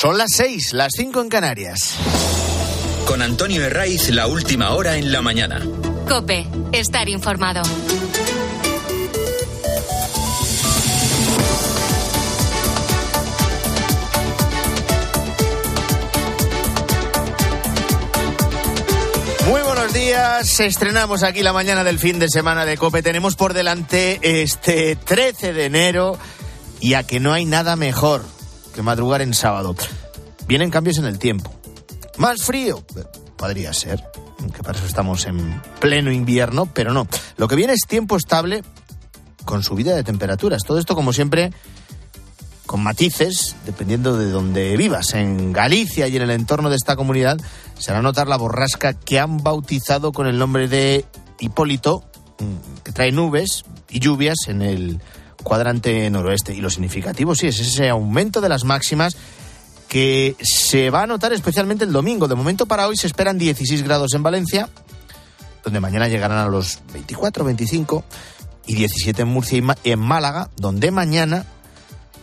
Son las seis, las cinco en Canarias. Con Antonio Herraiz, la última hora en la mañana. Cope, estar informado. Muy buenos días, estrenamos aquí la mañana del fin de semana de Cope. Tenemos por delante este 13 de enero y a que no hay nada mejor que madrugar en sábado. Vienen cambios en el tiempo. Más frío, podría ser, que para eso estamos en pleno invierno, pero no. Lo que viene es tiempo estable con subida de temperaturas. Todo esto, como siempre, con matices, dependiendo de donde vivas. En Galicia y en el entorno de esta comunidad se hará notar la borrasca que han bautizado con el nombre de Hipólito, mm, que trae nubes y lluvias en el cuadrante noroeste. Y lo significativo, sí, es ese aumento de las máximas que se va a notar especialmente el domingo. De momento para hoy se esperan 16 grados en Valencia, donde mañana llegarán a los 24, 25 y 17 en Murcia y en Málaga, donde mañana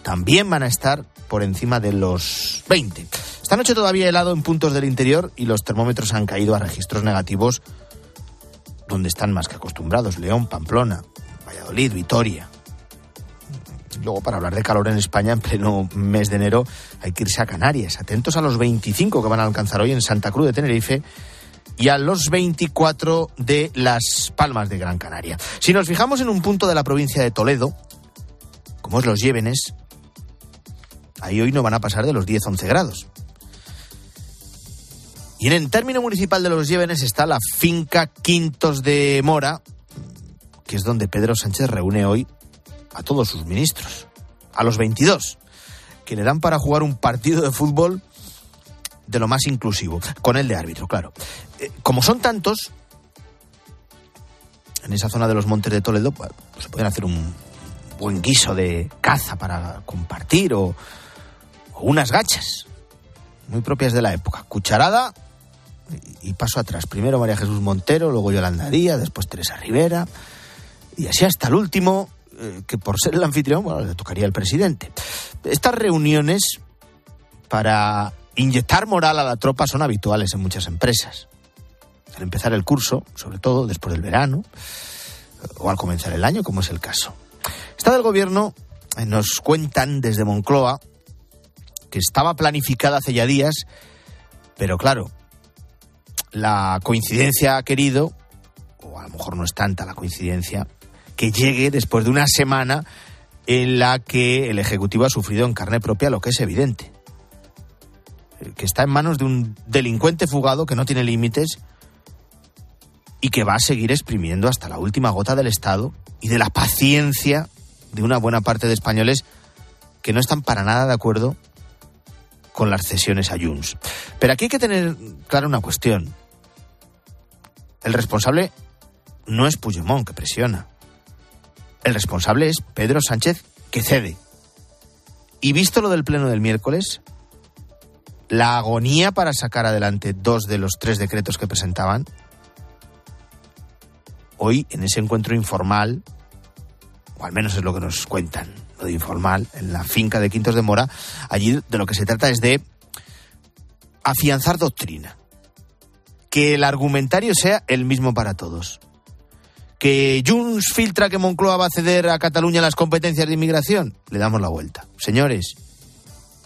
también van a estar por encima de los 20. Esta noche todavía helado en puntos del interior y los termómetros han caído a registros negativos donde están más que acostumbrados, León, Pamplona, Valladolid, Vitoria. Luego, para hablar de calor en España en pleno mes de enero, hay que irse a Canarias. Atentos a los 25 que van a alcanzar hoy en Santa Cruz de Tenerife y a los 24 de Las Palmas de Gran Canaria. Si nos fijamos en un punto de la provincia de Toledo, como es los Llévenes, Ahí hoy no van a pasar de los 10-11 grados. Y en el término municipal de los Llévenes está la finca Quintos de Mora, que es donde Pedro Sánchez reúne hoy a todos sus ministros, a los 22, que le dan para jugar un partido de fútbol de lo más inclusivo, con el de árbitro, claro. Eh, como son tantos, en esa zona de los Montes de Toledo, pues, se pueden hacer un buen guiso de caza para compartir o, unas gachas, muy propias de la época. Cucharada y paso atrás. Primero María Jesús Montero, luego Yolanda Díaz, después Teresa Rivera. Y así hasta el último, eh, que por ser el anfitrión, bueno, le tocaría al presidente. Estas reuniones para inyectar moral a la tropa son habituales en muchas empresas. Al empezar el curso, sobre todo después del verano, o al comenzar el año, como es el caso. Está del gobierno, eh, nos cuentan desde Moncloa, que estaba planificada hace ya días, pero claro, la coincidencia ha querido, o a lo mejor no es tanta la coincidencia, que llegue después de una semana en la que el Ejecutivo ha sufrido en carne propia lo que es evidente, que está en manos de un delincuente fugado que no tiene límites y que va a seguir exprimiendo hasta la última gota del Estado y de la paciencia de una buena parte de españoles que no están para nada de acuerdo con las cesiones a Junts. Pero aquí hay que tener clara una cuestión. El responsable no es Puigdemont que presiona. El responsable es Pedro Sánchez que cede. Y visto lo del pleno del miércoles, la agonía para sacar adelante dos de los tres decretos que presentaban, hoy en ese encuentro informal, o al menos es lo que nos cuentan, lo de informal, en la finca de Quintos de Mora, allí de lo que se trata es de afianzar doctrina. Que el argumentario sea el mismo para todos. Que Junts filtra que Moncloa va a ceder a Cataluña las competencias de inmigración. Le damos la vuelta. Señores,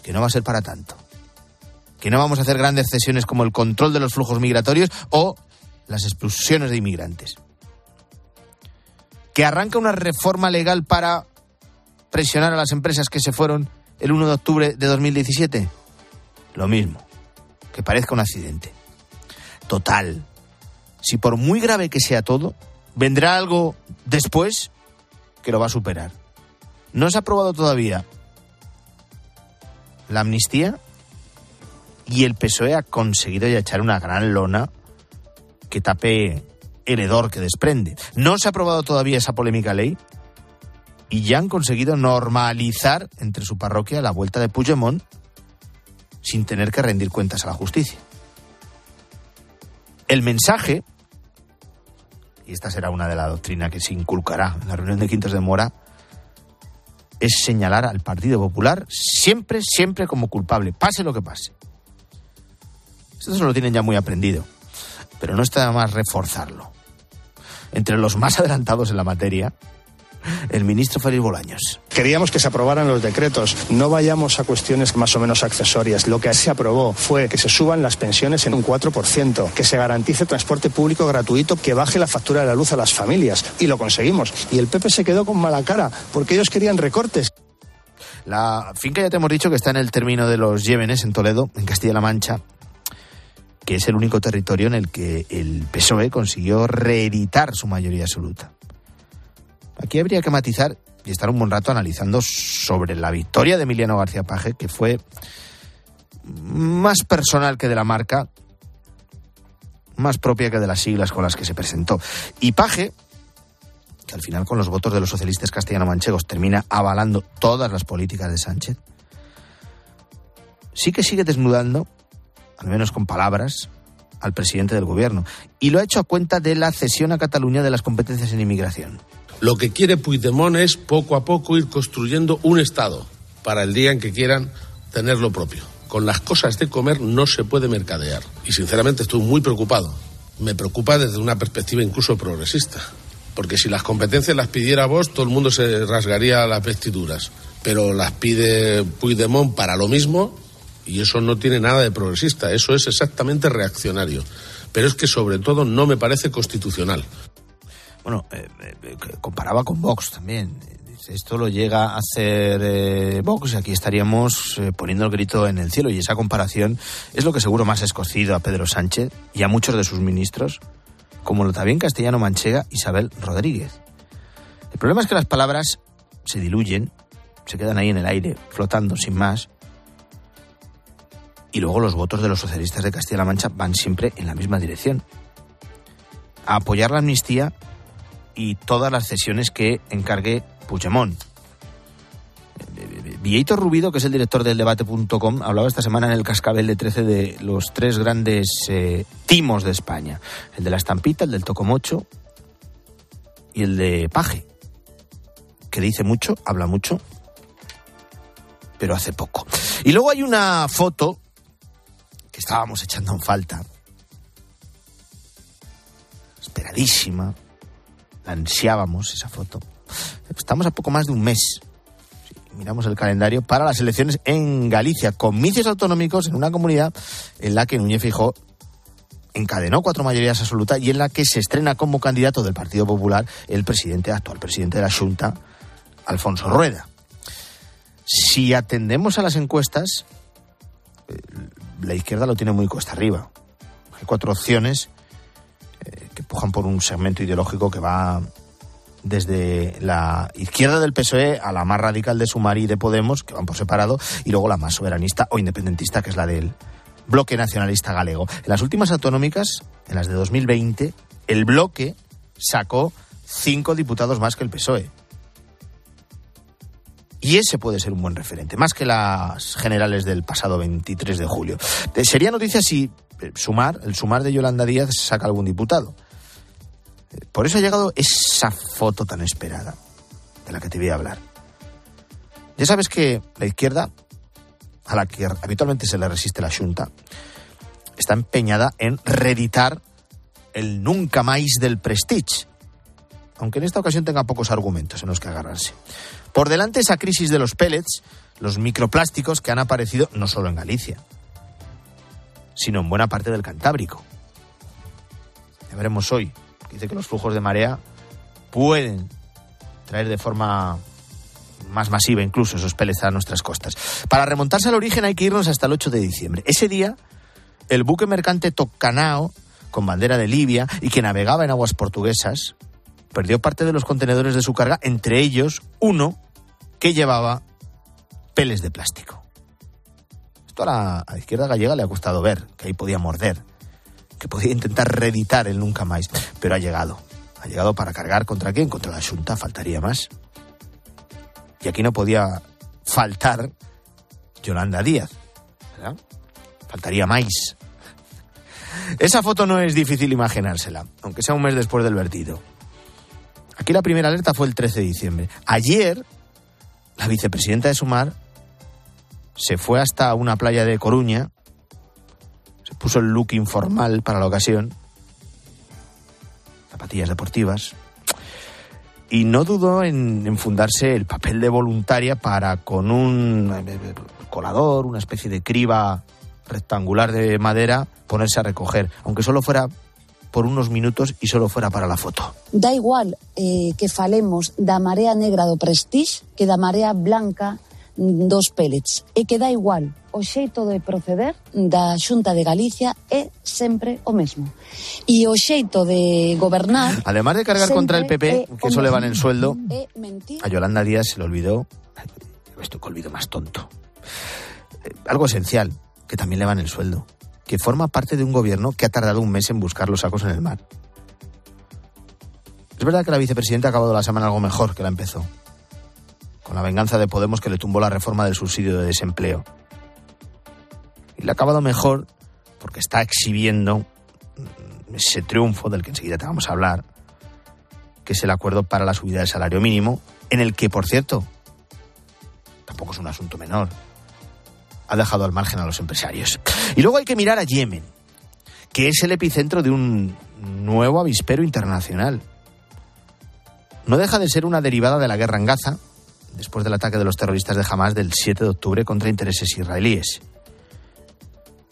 que no va a ser para tanto. Que no vamos a hacer grandes cesiones como el control de los flujos migratorios o las expulsiones de inmigrantes. Que arranca una reforma legal para presionar a las empresas que se fueron el 1 de octubre de 2017? Lo mismo, que parezca un accidente. Total, si por muy grave que sea todo, vendrá algo después que lo va a superar. No se ha aprobado todavía la amnistía y el PSOE ha conseguido ya echar una gran lona que tape el hedor que desprende. No se ha aprobado todavía esa polémica ley y ya han conseguido normalizar entre su parroquia la vuelta de Puigdemont sin tener que rendir cuentas a la justicia. El mensaje, y esta será una de la doctrina que se inculcará en la reunión de Quintos de Mora, es señalar al Partido Popular siempre, siempre como culpable, pase lo que pase. Esto se lo tienen ya muy aprendido, pero no está más reforzarlo. Entre los más adelantados en la materia, el ministro Félix Bolaños. Queríamos que se aprobaran los decretos, no vayamos a cuestiones más o menos accesorias. Lo que se aprobó fue que se suban las pensiones en un 4%, que se garantice transporte público gratuito, que baje la factura de la luz a las familias. Y lo conseguimos. Y el PP se quedó con mala cara, porque ellos querían recortes. La finca ya te hemos dicho que está en el término de los Llévenes, en Toledo, en Castilla-La Mancha, que es el único territorio en el que el PSOE consiguió reeditar su mayoría absoluta. Aquí habría que matizar y estar un buen rato analizando sobre la victoria de Emiliano García Paje, que fue más personal que de la marca, más propia que de las siglas con las que se presentó. Y Paje, que al final con los votos de los socialistas castellano-manchegos termina avalando todas las políticas de Sánchez, sí que sigue desnudando, al menos con palabras, al presidente del gobierno. Y lo ha hecho a cuenta de la cesión a Cataluña de las competencias en inmigración. Lo que quiere Puigdemont es poco a poco ir construyendo un Estado para el día en que quieran tener lo propio. Con las cosas de comer no se puede mercadear. Y sinceramente estoy muy preocupado. Me preocupa desde una perspectiva incluso progresista. Porque si las competencias las pidiera vos, todo el mundo se rasgaría las vestiduras. Pero las pide Puigdemont para lo mismo y eso no tiene nada de progresista. Eso es exactamente reaccionario. Pero es que sobre todo no me parece constitucional bueno, eh, eh, comparaba con Vox también. Esto lo llega a hacer eh, Vox aquí estaríamos poniendo el grito en el cielo. Y esa comparación es lo que seguro más ha escocido a Pedro Sánchez y a muchos de sus ministros, como lo también castellano manchega Isabel Rodríguez. El problema es que las palabras se diluyen, se quedan ahí en el aire, flotando sin más. Y luego los votos de los socialistas de Castilla-La Mancha van siempre en la misma dirección. A apoyar la amnistía y todas las cesiones que encargue Puigdemont. Vieito Rubido, que es el director del debate.com, hablaba esta semana en el cascabel de 13 de los tres grandes eh, timos de España. El de la estampita, el del tocomocho y el de paje. Que dice mucho, habla mucho, pero hace poco. Y luego hay una foto que estábamos echando en falta. Esperadísima, ansiábamos esa foto. Estamos a poco más de un mes. miramos el calendario para las elecciones en Galicia, comicios autonómicos en una comunidad en la que Núñez Fijó encadenó cuatro mayorías absolutas y en la que se estrena como candidato del Partido Popular el presidente actual, presidente de la Junta, Alfonso Rueda. Si atendemos a las encuestas, eh, la izquierda lo tiene muy cuesta arriba. Hay cuatro opciones pujan por un segmento ideológico que va desde la izquierda del PSOE a la más radical de Sumari y de Podemos, que van por separado, y luego la más soberanista o independentista, que es la del bloque nacionalista galego. En las últimas autonómicas, en las de 2020, el bloque sacó cinco diputados más que el PSOE. Y ese puede ser un buen referente, más que las generales del pasado 23 de julio. Eh, sería noticia si eh, sumar, el sumar de Yolanda Díaz saca algún diputado. Por eso ha llegado esa foto tan esperada de la que te voy a hablar. Ya sabes que la izquierda, a la que habitualmente se le resiste la Junta, está empeñada en reeditar el nunca más del Prestige, aunque en esta ocasión tenga pocos argumentos en los que agarrarse. Por delante esa crisis de los pellets, los microplásticos que han aparecido no solo en Galicia, sino en buena parte del Cantábrico. Ya veremos hoy. Dice que los flujos de marea pueden traer de forma más masiva incluso esos pellets a nuestras costas. Para remontarse al origen hay que irnos hasta el 8 de diciembre. Ese día, el buque mercante Tocanao, con bandera de Libia y que navegaba en aguas portuguesas, perdió parte de los contenedores de su carga, entre ellos uno que llevaba peles de plástico. Esto a la, izquierda gallega le ha costado ver, que ahí podía morder, que podía intentar reeditar el nunca más, pero ha llegado. Ha llegado para cargar contra quién? Contra la Junta, faltaría más. Y aquí no podía faltar Yolanda Díaz. ¿verdad? Faltaría más. Esa foto no es difícil imaginársela, aunque sea un mes después del vertido. Aquí la primera alerta fue el 13 de diciembre. Ayer la vicepresidenta de Sumar se fue hasta una playa de Coruña, puso el look informal para la ocasión, zapatillas deportivas, y no dudó en, fundarse el papel de voluntaria para con un eh, colador, una especie de criba rectangular de madera, ponerse a recoger, aunque solo fuera por unos minutos y solo fuera para la foto. Da igual eh, que falemos da marea negra do Prestige que da marea blanca dos pellets. E que da igual, o xeito de proceder da Xunta de Galicia é sempre o mesmo. E o xeito de gobernar... Además de cargar contra el PP, que eso le van el sueldo, a Yolanda Díaz se le olvidó, esto que olvido más tonto, algo esencial, que también le van el sueldo que forma parte de un gobierno que ha tardado un mes en buscar los sacos en el mar. Es verdad que la vicepresidenta ha acabado la semana algo mejor que la empezó, con la venganza de Podemos que le tumbó la reforma del subsidio de desempleo. Y la ha acabado mejor porque está exhibiendo ese triunfo del que enseguida te vamos a hablar, que es el acuerdo para la subida del salario mínimo, en el que, por cierto, tampoco es un asunto menor, ha dejado al margen a los empresarios. Y luego hay que mirar a Yemen, que es el epicentro de un nuevo avispero internacional. No deja de ser una derivada de la guerra en Gaza, después del ataque de los terroristas de Hamas del 7 de octubre contra intereses israelíes.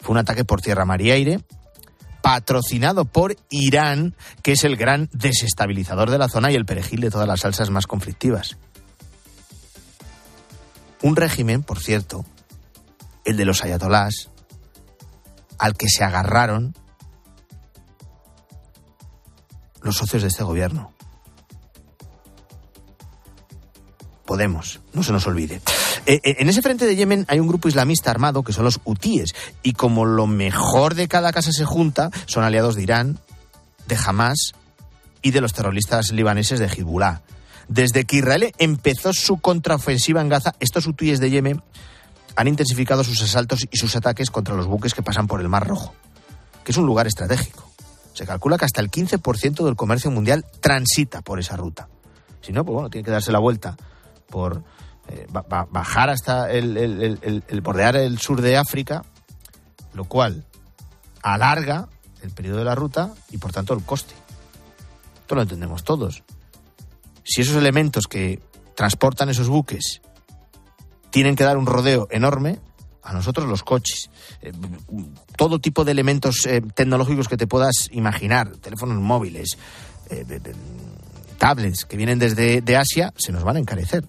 Fue un ataque por tierra, mar y aire, patrocinado por Irán, que es el gran desestabilizador de la zona y el perejil de todas las salsas más conflictivas. Un régimen, por cierto, el de los ayatolás, al que se agarraron los socios de este gobierno. Podemos, no se nos olvide. Eh, eh, en ese frente de Yemen hay un grupo islamista armado que son los hutíes, y como lo mejor de cada casa se junta, son aliados de Irán, de Hamas y de los terroristas libaneses de Hezbollah. Desde que Israel empezó su contraofensiva en Gaza, estos hutíes de Yemen han intensificado sus asaltos y sus ataques contra los buques que pasan por el Mar Rojo, que es un lugar estratégico. Se calcula que hasta el 15% del comercio mundial transita por esa ruta. Si no, pues bueno, tiene que darse la vuelta por eh, bajar hasta el, bordear el sur de África, lo cual alarga el periodo de la ruta y por tanto el coste. Esto lo entendemos todos. Si esos elementos que transportan esos buques tienen que dar un rodeo enorme a nosotros los coches. Eh, todo tipo de elementos eh, tecnológicos que te puedas imaginar, teléfonos móviles, tablets que vienen desde de Asia, se nos van a encarecer.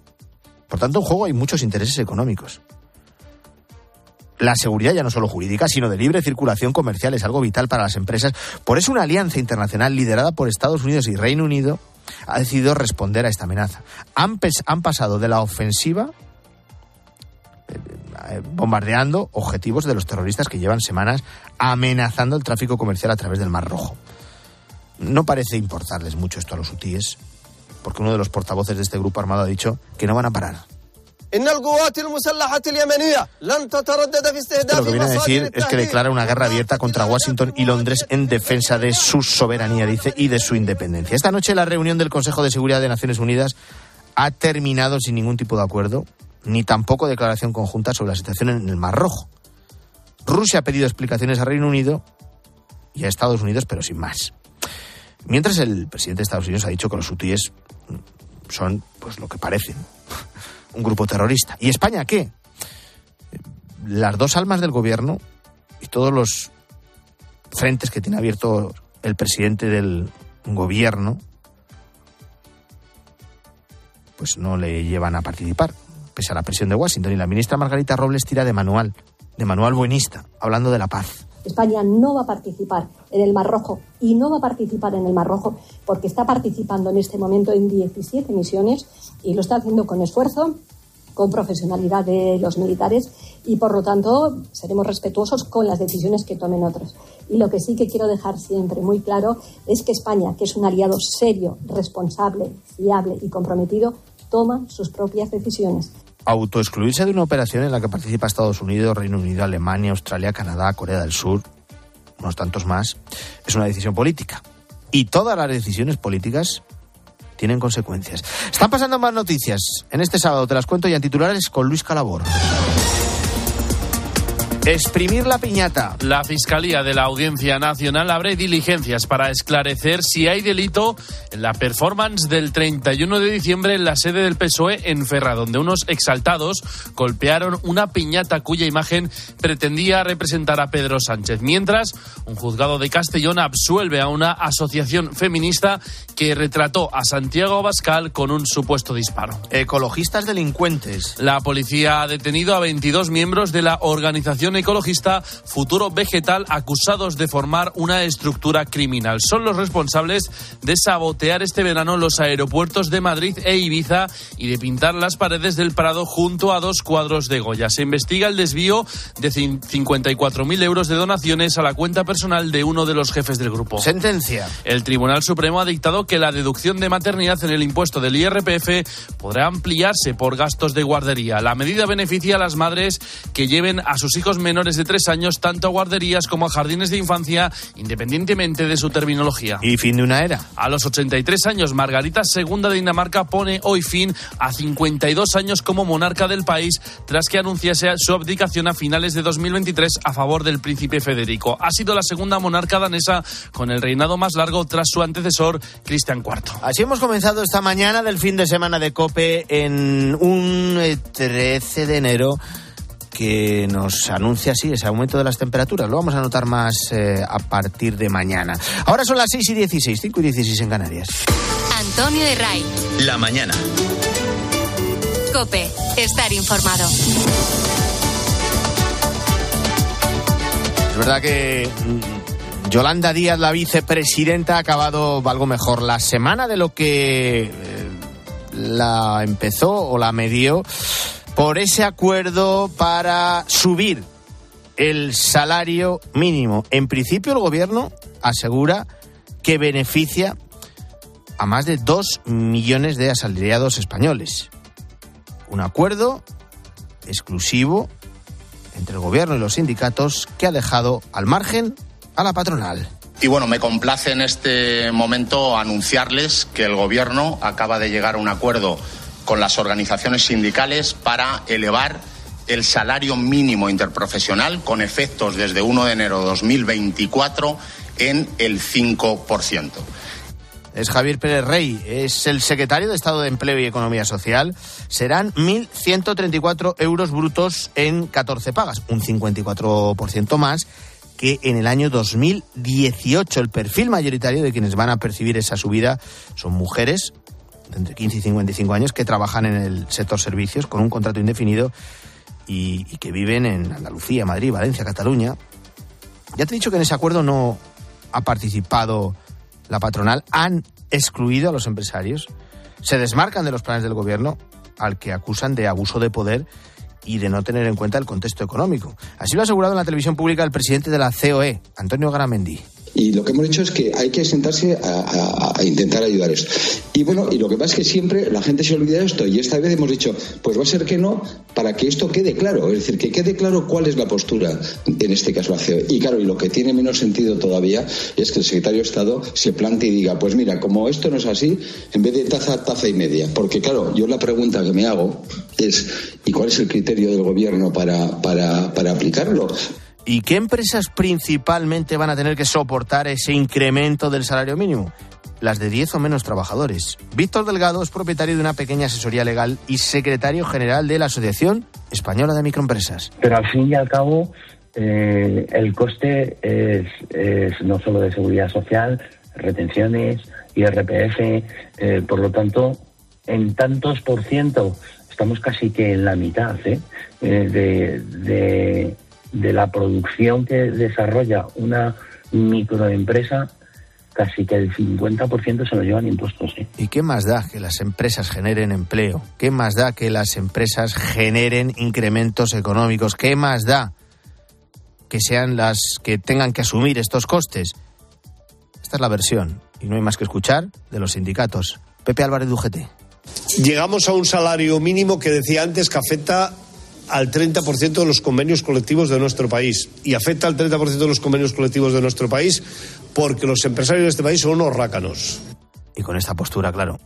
Por tanto, en juego hay muchos intereses económicos. La seguridad ya no solo jurídica, sino de libre circulación comercial es algo vital para las empresas. Por eso una alianza internacional liderada por Estados Unidos y Reino Unido ha decidido responder a esta amenaza. Han, han pasado de la ofensiva eh, bombardeando objetivos de los terroristas que llevan semanas amenazando el tráfico comercial a través del Mar Rojo. No parece importarles mucho esto a los hutíes, porque uno de los portavoces de este grupo armado ha dicho que no van a parar. Lo que viene a decir es que declara una guerra abierta contra Washington y Londres en defensa de su soberanía, dice, y de su independencia. Esta noche la reunión del Consejo de Seguridad de Naciones Unidas ha terminado sin ningún tipo de acuerdo ni tampoco declaración conjunta sobre la situación en el Mar Rojo. Rusia ha pedido explicaciones a Reino Unido y a Estados Unidos, pero sin más. Mientras el presidente de Estados Unidos ha dicho que los hutíes son, pues, lo que parecen, un grupo terrorista. ¿Y España qué? Las dos almas del gobierno y todos los frentes que tiene abierto el presidente del gobierno, pues no le llevan a participar pese a la presión de Washington. Y la ministra Margarita Robles tira de manual, de manual buenista, hablando de la paz. España no va a participar en el Mar Rojo y no va a participar en el Mar Rojo porque está participando en este momento en 17 misiones y lo está haciendo con esfuerzo, con profesionalidad de los militares y por lo tanto seremos respetuosos con las decisiones que tomen otros. Y lo que sí que quiero dejar siempre muy claro es que España, que es un aliado serio, responsable, fiable y comprometido, toma sus propias decisiones. Autoexcluirse de una operación en la que participa Estados Unidos, Reino Unido, Alemania, Australia, Canadá, Corea del Sur, unos tantos más, es una decisión política. Y todas las decisiones políticas tienen consecuencias. Están pasando más noticias. En este sábado te las cuento y en titulares con Luis Calabor. Exprimir la piñata. La Fiscalía de la Audiencia Nacional abre diligencias para esclarecer si hay delito en la performance del 31 de diciembre en la sede del PSOE en Ferra, donde unos exaltados golpearon una piñata cuya imagen pretendía representar a Pedro Sánchez. Mientras, un juzgado de Castellón absuelve a una asociación feminista que retrató a Santiago Abascal con un supuesto disparo. Ecologistas delincuentes. La policía ha detenido a 22 miembros de la organización ecologista Futuro Vegetal acusados de formar una estructura criminal. Son los responsables de sabotear este verano los aeropuertos de Madrid e Ibiza y de pintar las paredes del Prado junto a dos cuadros de Goya. Se investiga el desvío de 54.000 euros de donaciones a la cuenta personal de uno de los jefes del grupo. Sentencia. El Tribunal Supremo ha dictado que la deducción de maternidad en el impuesto del IRPF podrá ampliarse por gastos de guardería. La medida beneficia a las madres que lleven a sus hijos menores de tres años tanto a guarderías como a jardines de infancia, independientemente de su terminología. Y fin de una era. A los 83 años, Margarita II de Dinamarca pone hoy fin a 52 años como monarca del país tras que anunciase su abdicación a finales de 2023 a favor del príncipe Federico. Ha sido la segunda monarca danesa con el reinado más largo tras su antecesor, Cristian IV. Así hemos comenzado esta mañana del fin de semana de Cope en un 13 de enero que nos anuncia así ese aumento de las temperaturas. Lo vamos a notar más eh, a partir de mañana. Ahora son las 6 y 16, 5 y 16 en Canarias. Antonio de Ray. La mañana. Cope, estar informado. Es verdad que mm, Yolanda Díaz, la vicepresidenta, ha acabado algo mejor la semana de lo que eh, la empezó o la medió por ese acuerdo para subir el salario mínimo. En principio el gobierno asegura que beneficia a más de dos millones de asalariados españoles. Un acuerdo exclusivo entre el gobierno y los sindicatos que ha dejado al margen a la patronal. Y bueno, me complace en este momento anunciarles que el gobierno acaba de llegar a un acuerdo con las organizaciones sindicales para elevar el salario mínimo interprofesional con efectos desde 1 de enero de 2024 en el 5%. Es Javier Pérez Rey, es el secretario de Estado de Empleo y Economía Social. Serán 1.134 euros brutos en 14 pagas, un 54% más que en el año 2018. El perfil mayoritario de quienes van a percibir esa subida son mujeres entre 15 y 55 años que trabajan en el sector servicios con un contrato indefinido y, que viven en Andalucía, Madrid, Valencia, Cataluña. Ya te he dicho que en ese acuerdo no ha participado la patronal, han excluido a los empresarios, se desmarcan de los planes del gobierno al que acusan de abuso de poder y de no tener en cuenta el contexto económico. Así lo ha asegurado en la televisión pública el presidente de la COE, Antonio Garamendi. Y lo que hemos hecho es que hay que sentarse a, intentar ayudar esto. Y bueno, y lo que pasa es que siempre la gente se olvida de esto y esta vez hemos dicho, pues va a ser que no, para que esto quede claro. Es decir, que quede claro cuál es la postura, en este caso COE. Y claro, y lo que tiene menos sentido todavía es que el secretario de Estado se plante y diga, pues mira, como esto no es así, en vez de taza, taza y media. Porque claro, yo la pregunta que me hago es, ¿y cuál es el criterio del gobierno para, para aplicarlo? ¿Y qué empresas principalmente van a tener que soportar ese incremento del salario mínimo? Las de 10 o menos trabajadores. Víctor Delgado es propietario de una pequeña asesoría legal y secretario general de la Asociación Española de Microempresas. Pero al fin y al cabo, eh, el coste es, no solo de seguridad social, retenciones, IRPF, eh, por lo tanto, en tantos por ciento, estamos casi que en la mitad ¿eh? de, de de la producción que desarrolla una microempresa, casi que el 50% se lo llevan impuestos. ¿eh? ¿Y qué más da que las empresas generen empleo? ¿Qué más da que las empresas generen incrementos económicos? ¿Qué más da que sean las que tengan que asumir estos costes? Esta es la versión, y no hay más que escuchar, de los sindicatos. Pepe Álvarez Dugete. Llegamos a un salario mínimo que decía antes que afecta al 30% de los convenios colectivos de nuestro país. Y afecta al 30% de los convenios colectivos de nuestro país porque los empresarios de este país son unos rácanos. Y con esta postura, claro,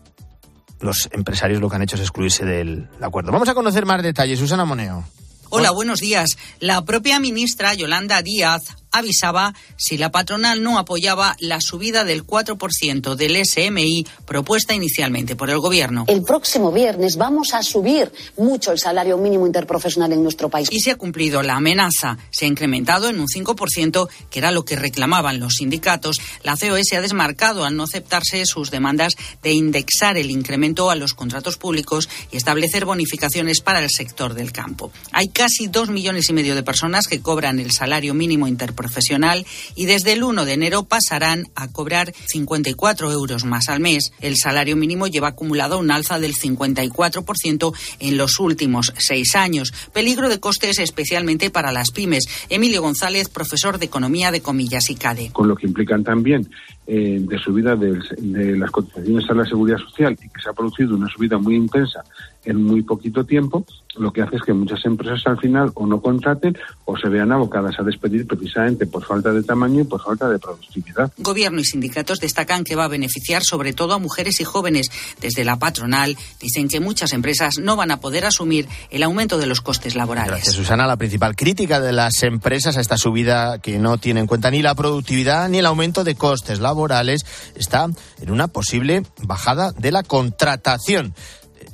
los empresarios lo que han hecho es excluirse del acuerdo. Vamos a conocer más detalles. Susana Moneo. Hola, buenos días. La propia ministra Yolanda Díaz avisaba si la patronal no apoyaba la subida del 4% del SMI propuesta inicialmente por el Gobierno. El próximo viernes vamos a subir mucho el salario mínimo interprofesional en nuestro país. Y se ha cumplido la amenaza. Se ha incrementado en un 5%, que era lo que reclamaban los sindicatos. La COE se ha desmarcado al no aceptarse sus demandas de indexar el incremento a los contratos públicos y establecer bonificaciones para el sector del campo. Hay casi dos millones y medio de personas que cobran el salario mínimo interprofesional profesional y desde el 1 de enero pasarán a cobrar 54 euros más al mes. El salario mínimo lleva acumulado un alza del 54% en los últimos seis años. Peligro de costes especialmente para las pymes. Emilio González, profesor de Economía de Comillas y CADE. Con lo que implican también eh, de subida de, de las cotizaciones a la seguridad social y que se ha producido una subida muy intensa en muy poquito tiempo, lo que hace es que muchas empresas al final o no contraten o se vean abocadas a despedir precisamente por falta de tamaño y por falta de productividad. Gobierno y sindicatos destacan que va a beneficiar sobre todo a mujeres y jóvenes. Desde la patronal dicen que muchas empresas no van a poder asumir el aumento de los costes laborales. Gracias, Susana. La principal crítica de las empresas a esta subida que no tiene en cuenta ni la productividad ni el aumento de costes laborales está en una posible bajada de la contratación.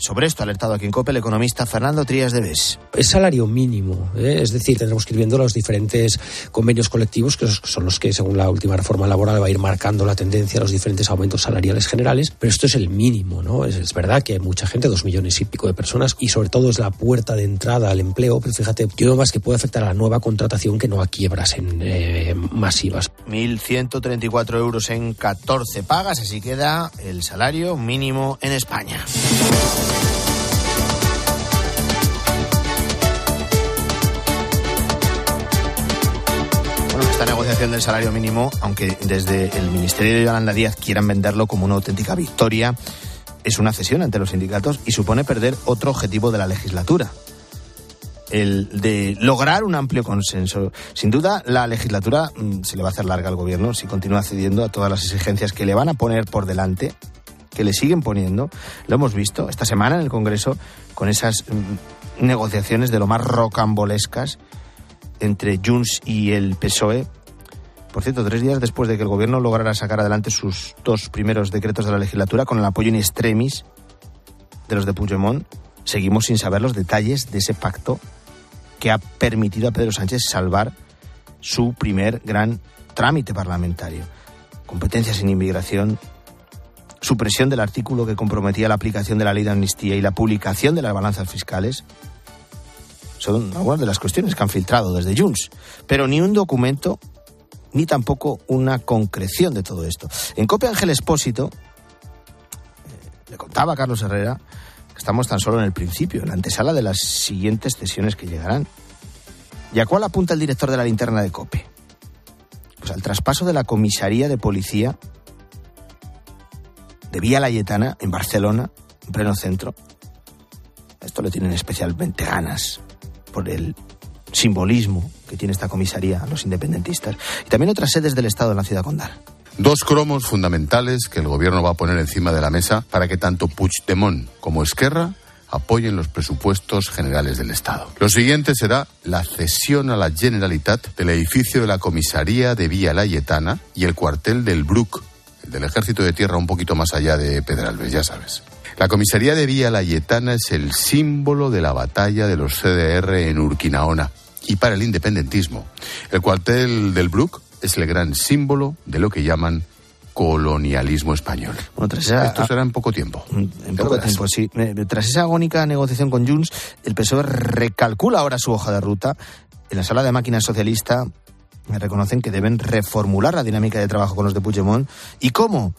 Sobre esto ha alertado aquí en COPE el economista Fernando Trías de Bes. Es salario mínimo, ¿eh? es decir, tendremos que ir viendo los diferentes convenios colectivos, que son los que, según la última reforma laboral, va a ir marcando la tendencia a los diferentes aumentos salariales generales, pero esto es el mínimo, ¿no? Es, verdad que hay mucha gente, dos millones y pico de personas, y sobre todo es la puerta de entrada al empleo, pero fíjate, yo más que puede afectar a la nueva contratación que no a quiebras en, eh, masivas. 1.134 euros en 14 pagas, así queda el salario mínimo en España. Esta negociación del salario mínimo, aunque desde el Ministerio de Yolanda Díaz quieran venderlo como una auténtica victoria, es una cesión ante los sindicatos y supone perder otro objetivo de la legislatura, el de lograr un amplio consenso. Sin duda, la legislatura mm, se le va a hacer larga al gobierno si continúa cediendo a todas las exigencias que le van a poner por delante que le siguen poniendo. Lo hemos visto esta semana en el Congreso con esas mm, negociaciones de lo más rocambolescas entre Junts y el PSOE. Por cierto, tres días después de que el gobierno lograra sacar adelante sus dos primeros decretos de la legislatura con el apoyo in extremis de los de Puigdemont, seguimos sin saber los detalles de ese pacto que ha permitido a Pedro Sánchez salvar su primer gran trámite parlamentario. Competencias en inmigración, supresión del artículo que comprometía la aplicación de la ley de amnistía y la publicación de las balanzas fiscales son algunas de las cuestiones que han filtrado desde Junts, pero ni un documento ni tampoco una concreción de todo esto. En Copia Ángel Espósito eh, le contaba a Carlos Herrera que estamos tan solo en el principio, en la antesala de las siguientes sesiones que llegarán. ¿Y a cuál apunta el director de la linterna de COPE? Pues al traspaso de la comisaría de policía de Vía Layetana, en Barcelona, en pleno centro. Esto le tienen especialmente ganas por el simbolismo que tiene esta comisaría a los independentistas y también otras sedes del Estado en la ciudad condal. Dos cromos fundamentales que el gobierno va a poner encima de la mesa para que tanto Puigdemont como Esquerra apoyen los presupuestos generales del Estado. Lo siguiente será la cesión a la Generalitat del edificio de la comisaría de Vía Layetana y el cuartel del Bruc del Ejército de Tierra un poquito más allá de Pedralbes, ya sabes. La comisaría de Vía Layetana es el símbolo de la batalla de los CDR en Urquinaona y para el independentismo. El cuartel del Bruc es el gran símbolo de lo que llaman colonialismo español. Esto será en poco tiempo. En poco tiempo, sí. Tras esa agónica negociación con Junts, el PSOE recalcula ahora su hoja de ruta. En la sala de máquinas socialista me reconocen que deben reformular la dinámica de trabajo con los de Puigdemont. ¿Y cómo?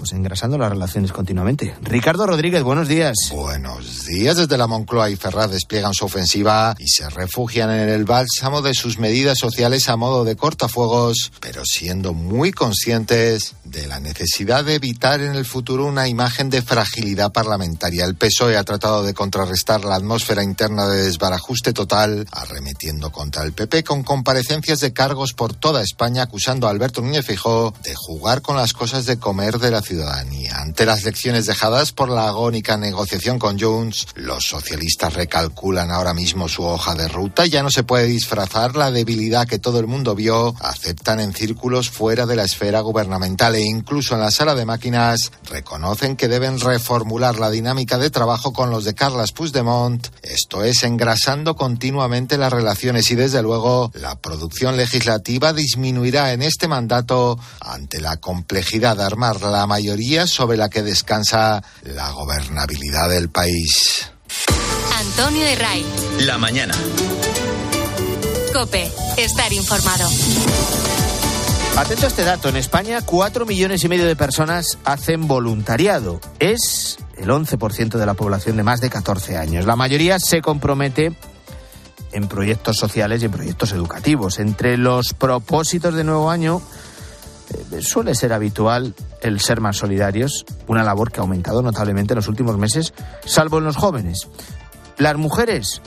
Pues engrasando las relaciones continuamente. Ricardo Rodríguez, buenos días. Buenos días. Desde la Moncloa y Ferraz despliegan su ofensiva y se refugian en el bálsamo de sus medidas sociales a modo de cortafuegos, pero siendo muy conscientes de la necesidad de evitar en el futuro una imagen de fragilidad parlamentaria. El PSOE ha tratado de contrarrestar la atmósfera interna de desbarajuste total, arremetiendo contra el PP con comparecencias de cargos por toda España, acusando a Alberto Núñez Fijó de jugar con las cosas de comer de la ciudadanía. Ante las lecciones dejadas por la agónica negociación con Jones, los socialistas recalculan ahora mismo su hoja de ruta. Ya no se puede disfrazar la debilidad que todo el mundo vio. Aceptan en círculos fuera de la esfera gubernamental e incluso en la sala de máquinas reconocen que deben reformular la dinámica de trabajo con los de Carles Puigdemont. Esto es engrasando continuamente las relaciones y desde luego la producción legislativa disminuirá en este mandato ante la complejidad de armar la mayoría sobre la que descansa la gobernabilidad del país. Antonio de Ray. La mañana. Cope, estar informado. Atento a este dato, en España cuatro millones y medio de personas hacen voluntariado. Es el 11% de la población de más de 14 años. La mayoría se compromete en proyectos sociales y en proyectos educativos. Entre los propósitos de nuevo año suele ser habitual el ser más solidarios, una labor que ha aumentado notablemente en los últimos meses, salvo en los jóvenes. Las mujeres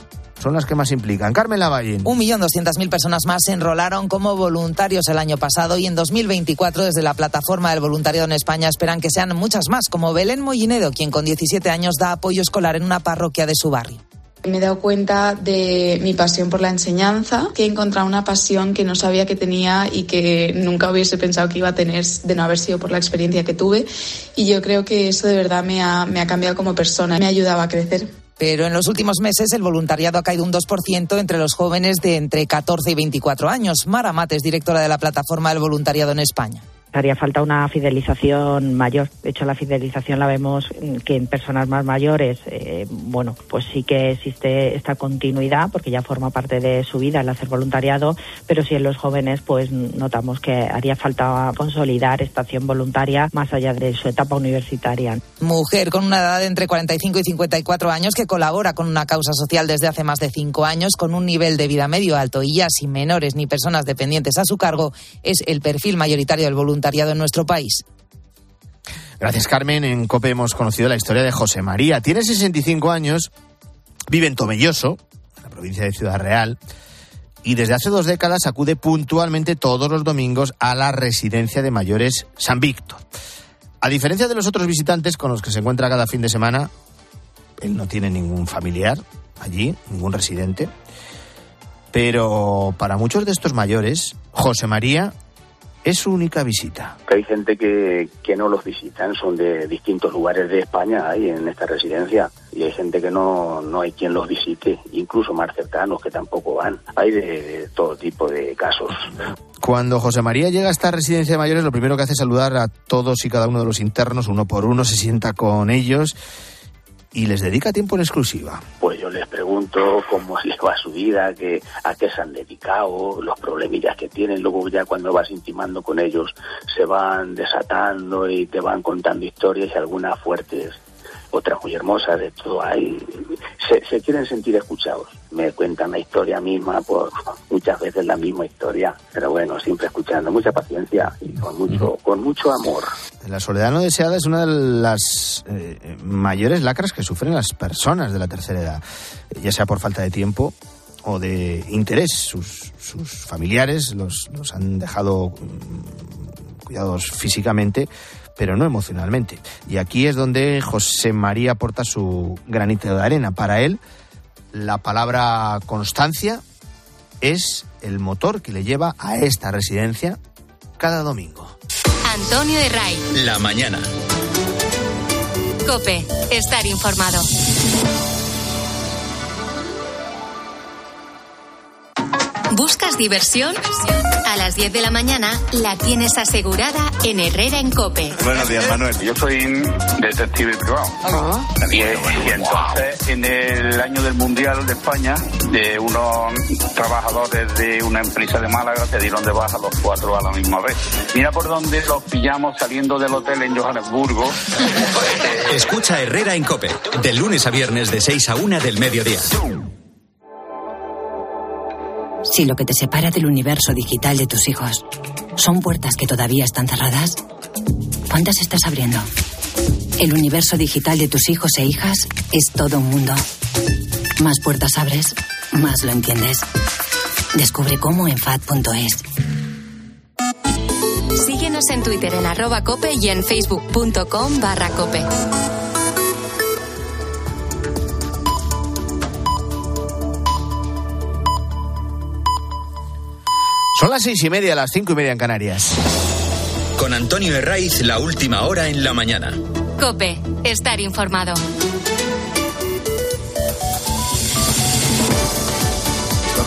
son las que más implican. Carmen Lavalle. Un millón doscientas mil personas más se enrolaron como voluntarios el año pasado y en 2024 desde la plataforma del voluntariado en España esperan que sean muchas más, como Belén Mollinedo, quien con 17 años da apoyo escolar en una parroquia de su barrio. Me he dado cuenta de mi pasión por la enseñanza, que he encontrado una pasión que no sabía que tenía y que nunca hubiese pensado que iba a tener de no haber sido por la experiencia que tuve. Y yo creo que eso de verdad me ha, me ha cambiado como persona, me ha ayudado a crecer. Pero en los últimos meses el voluntariado ha caído un 2% entre los jóvenes de entre 14 y 24 años. Mara Mates, directora de la plataforma del voluntariado en España haría falta una fidelización mayor. De hecho, la fidelización la vemos que en personas más mayores, eh, bueno, pues sí que existe esta continuidad porque ya forma parte de su vida el hacer voluntariado, pero sí en los jóvenes, pues notamos que haría falta consolidar esta acción voluntaria más allá de su etapa universitaria. Mujer con una edad de entre 45 y 54 años que colabora con una causa social desde hace más de cinco años con un nivel de vida medio alto y ya sin menores ni personas dependientes a su cargo, es el perfil mayoritario del en nuestro país. Gracias, Carmen. En COPE hemos conocido la historia de José María. Tiene 65 años, vive en Tomelloso, en la provincia de Ciudad Real, y desde hace dos décadas acude puntualmente todos los domingos a la residencia de mayores San Víctor. A diferencia de los otros visitantes con los que se encuentra cada fin de semana, él no tiene ningún familiar allí, ningún residente. Pero para muchos de estos mayores, José María es su única visita. Hay gente que, que no los visitan, son de distintos lugares de España ahí en esta residencia y hay gente que no, no hay quien los visite, incluso más cercanos que tampoco van. Hay de, todo tipo de casos. Cuando José María llega a esta residencia de mayores, lo primero que hace es saludar a todos y cada uno de los internos, uno por uno, se sienta con ellos y les dedica tiempo en exclusiva. Pues yo les pregunto cómo les va su vida, que, a qué se han dedicado, los problemillas que tienen. Luego ya cuando vas intimando con ellos se van desatando y te van contando historias y algunas fuertes otras muy hermosas, de todo hay, se, quieren sentir escuchados. Me cuentan la historia misma, por muchas veces la misma historia, pero bueno, siempre escuchando, mucha paciencia y con mucho, con mucho amor. La soledad no deseada es una de las eh, mayores lacras que sufren las personas de la tercera edad, ya sea por falta de tiempo o de interés. Sus, sus familiares los, los han dejado mm, cuidados físicamente pero no emocionalmente. Y aquí es donde José María aporta su granito de arena. Para él, la palabra constancia es el motor que le lleva a esta residencia cada domingo. Antonio de Ray. La mañana. Cope, estar informado. ¿Buscas diversión? A las 10 de la mañana la tienes asegurada en Herrera en Cope. Buenos días, Manuel. Yo soy detective privado. Y, entonces, en el año del Mundial de España, de unos trabajadores de una empresa de Málaga se dieron de baja los cuatro a la misma vez. Mira por dónde los pillamos saliendo del hotel en Johannesburgo. Escucha Herrera en Cope, de lunes a viernes de 6 a 1 del mediodía. Si lo que te separa del universo digital de tus hijos son puertas que todavía están cerradas, ¿cuántas estás abriendo? El universo digital de tus hijos e hijas es todo un mundo. Más puertas abres, más lo entiendes. Descubre cómo en FAD.es. Síguenos en Twitter en arroba cope y en facebook.com barra cope. Son las seis y media, las cinco y media en Canarias. Con Antonio Herraiz, la última hora en la mañana. Cope, estar informado.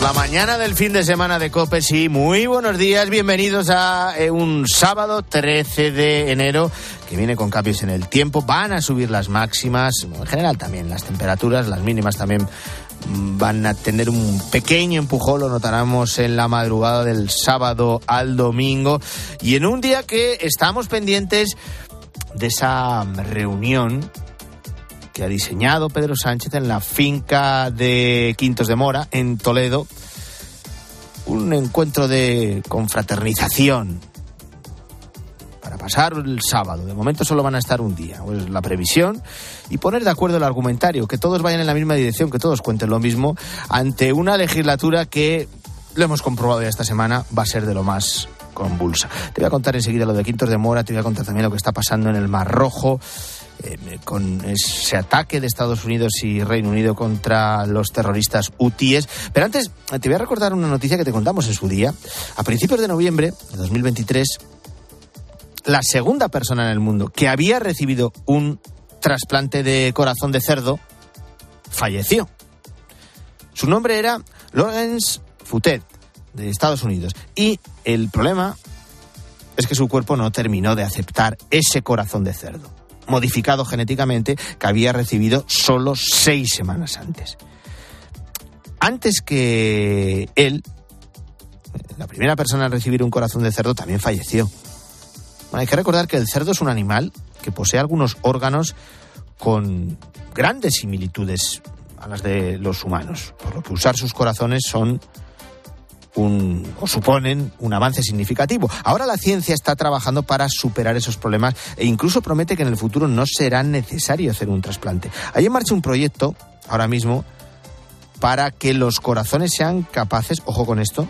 La mañana del fin de semana de Cope, sí. Muy buenos días, bienvenidos a eh, un sábado 13 de enero que viene con cambios en el tiempo. Van a subir las máximas, en general también las temperaturas, las mínimas también van a tener un pequeño empujón, lo notaremos en la madrugada del sábado al domingo. Y en un día que estamos pendientes de esa reunión que ha diseñado Pedro Sánchez en la finca de Quintos de Mora, en Toledo. Un encuentro de confraternización pasar el sábado. De momento solo van a estar un día, pues la previsión, y poner de acuerdo el argumentario, que todos vayan en la misma dirección, que todos cuenten lo mismo, ante una legislatura que, lo hemos comprobado ya esta semana, va a ser de lo más convulsa. Te voy a contar enseguida lo de Quintos de Mora, te voy a contar también lo que está pasando en el Mar Rojo. Eh, con ese ataque de Estados Unidos y Reino Unido contra los terroristas hutíes. Pero antes, te voy a recordar una noticia que te contamos en su día. A principios de noviembre de 2023, la segunda persona en el mundo que había recibido un trasplante de corazón de cerdo falleció. Su nombre era Lawrence Futet, de Estados Unidos. Y el problema es que su cuerpo no terminó de aceptar ese corazón de cerdo modificado genéticamente que había recibido solo seis semanas antes. Antes que él, la primera persona en recibir un corazón de cerdo también falleció. Hay que recordar que el cerdo es un animal que posee algunos órganos con grandes similitudes a las de los humanos, por lo que usar sus corazones son o suponen un avance significativo. Ahora la ciencia está trabajando para superar esos problemas e incluso promete que en el futuro no será necesario hacer un trasplante. Hay en marcha un proyecto ahora mismo para que los corazones sean capaces, ojo con esto,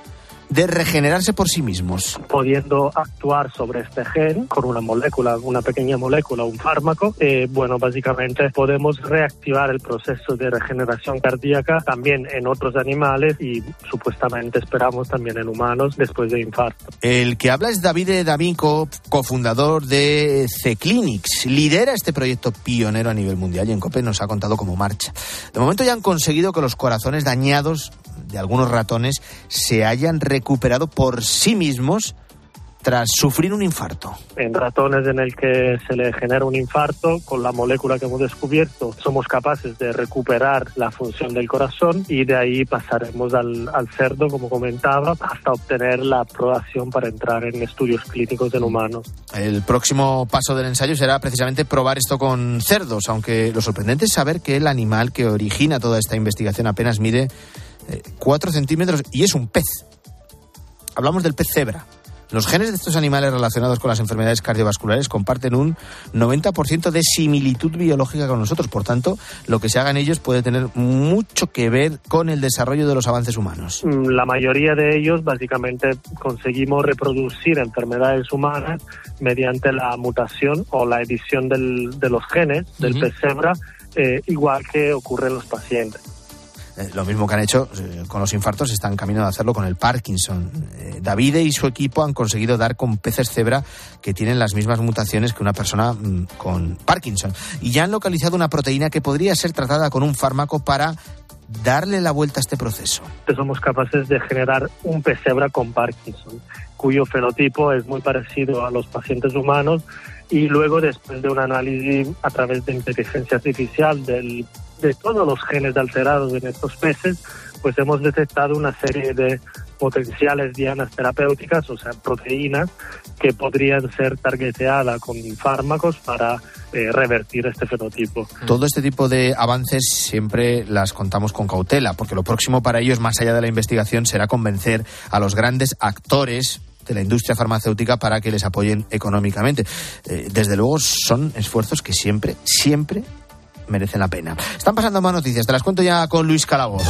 de regenerarse por sí mismos. Pudiendo actuar sobre este gen con una molécula, una pequeña molécula, un fármaco, eh, bueno, básicamente podemos reactivar el proceso de regeneración cardíaca también en otros animales y supuestamente esperamos también en humanos después de infarto. El que habla es David D'Amico, cofundador de C-Clinics. Lidera este proyecto pionero a nivel mundial y en COPE nos ha contado cómo marcha. De momento ya han conseguido que los corazones dañados de algunos ratones se hayan recuperado por sí mismos tras sufrir un infarto. En ratones en el que se le genera un infarto, con la molécula que hemos descubierto, somos capaces de recuperar la función del corazón y de ahí pasaremos al, al cerdo, como comentaba, hasta obtener la aprobación para entrar en estudios clínicos en humanos. El próximo paso del ensayo será precisamente probar esto con cerdos, aunque lo sorprendente es saber que el animal que origina toda esta investigación apenas mide 4 centímetros y es un pez. Hablamos del pez cebra. Los genes de estos animales relacionados con las enfermedades cardiovasculares comparten un 90% de similitud biológica con nosotros. Por tanto, lo que se haga en ellos puede tener mucho que ver con el desarrollo de los avances humanos. Mm, la mayoría de ellos, básicamente, conseguimos reproducir enfermedades humanas mediante la mutación o la edición de los genes del pez cebra, eh, igual que ocurre en los pacientes. Eh, lo mismo que han hecho eh, con los infartos, están camino de hacerlo con el Parkinson. Eh, David y su equipo han conseguido dar con peces cebra que tienen las mismas mutaciones que una persona mm, con Parkinson. Y ya han localizado una proteína que podría ser tratada con un fármaco para darle la vuelta a este proceso. Somos capaces de generar un pez cebra con Parkinson, cuyo fenotipo es muy parecido a los pacientes humanos y luego después de un análisis a través de inteligencia artificial del de todos los genes alterados en estos peces, pues hemos detectado una serie de potenciales dianas terapéuticas, o sea, proteínas que podrían ser targeteadas con fármacos para eh, revertir este fenotipo. Todo este tipo de avances siempre las contamos con cautela, porque lo próximo para ellos, más allá de la investigación, será convencer a los grandes actores de la industria farmacéutica para que les apoyen económicamente. Eh, desde luego son esfuerzos que siempre, siempre merecen la pena. Están pasando más noticias, te las cuento ya con Luis Calabor.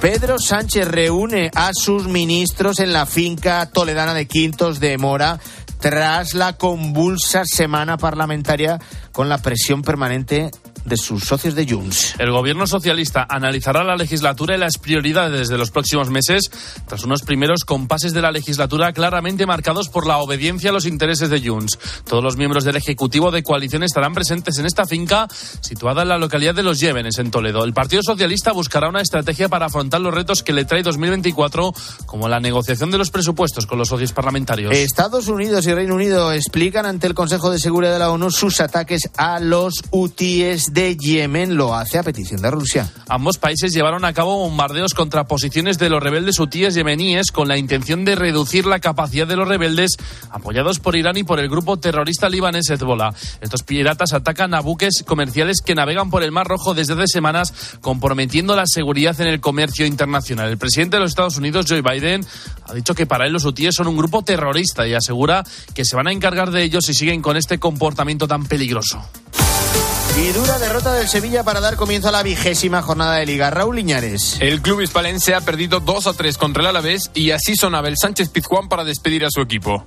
Pedro Sánchez reúne a sus ministros en la finca toledana de Quintos de Mora tras la convulsa semana parlamentaria con la presión permanente de sus socios de Junts. El gobierno socialista analizará la legislatura y las prioridades de los próximos meses tras unos primeros compases de la legislatura claramente marcados por la obediencia a los intereses de Junts. Todos los miembros del Ejecutivo de coalición estarán presentes en esta finca situada en la localidad de Los Llévenes, en Toledo. El Partido Socialista buscará una estrategia para afrontar los retos que le trae 2024, como la negociación de los presupuestos con los socios parlamentarios. Estados Unidos y Reino Unido explican ante el Consejo de Seguridad de la ONU sus ataques a los UTIs de Yemen lo hace a petición de Rusia. Ambos países llevaron a cabo bombardeos contra posiciones de los rebeldes hutíes yemeníes con la intención de reducir la capacidad de los rebeldes apoyados por Irán y por el grupo terrorista libanés Hezbollah. Estos piratas atacan a buques comerciales que navegan por el Mar Rojo desde hace semanas, comprometiendo la seguridad en el comercio internacional. El presidente de los Estados Unidos, Joe Biden, ha dicho que para él los hutíes son un grupo terrorista y asegura que se van a encargar de ellos si siguen con este comportamiento tan peligroso. Y dura derrota del Sevilla para dar comienzo a la vigésima jornada de Liga. Raúl Liñares. El club hispalense ha perdido 2 a 3 contra el Alavés y así sonaba el Sánchez Pizjuán para despedir a su equipo.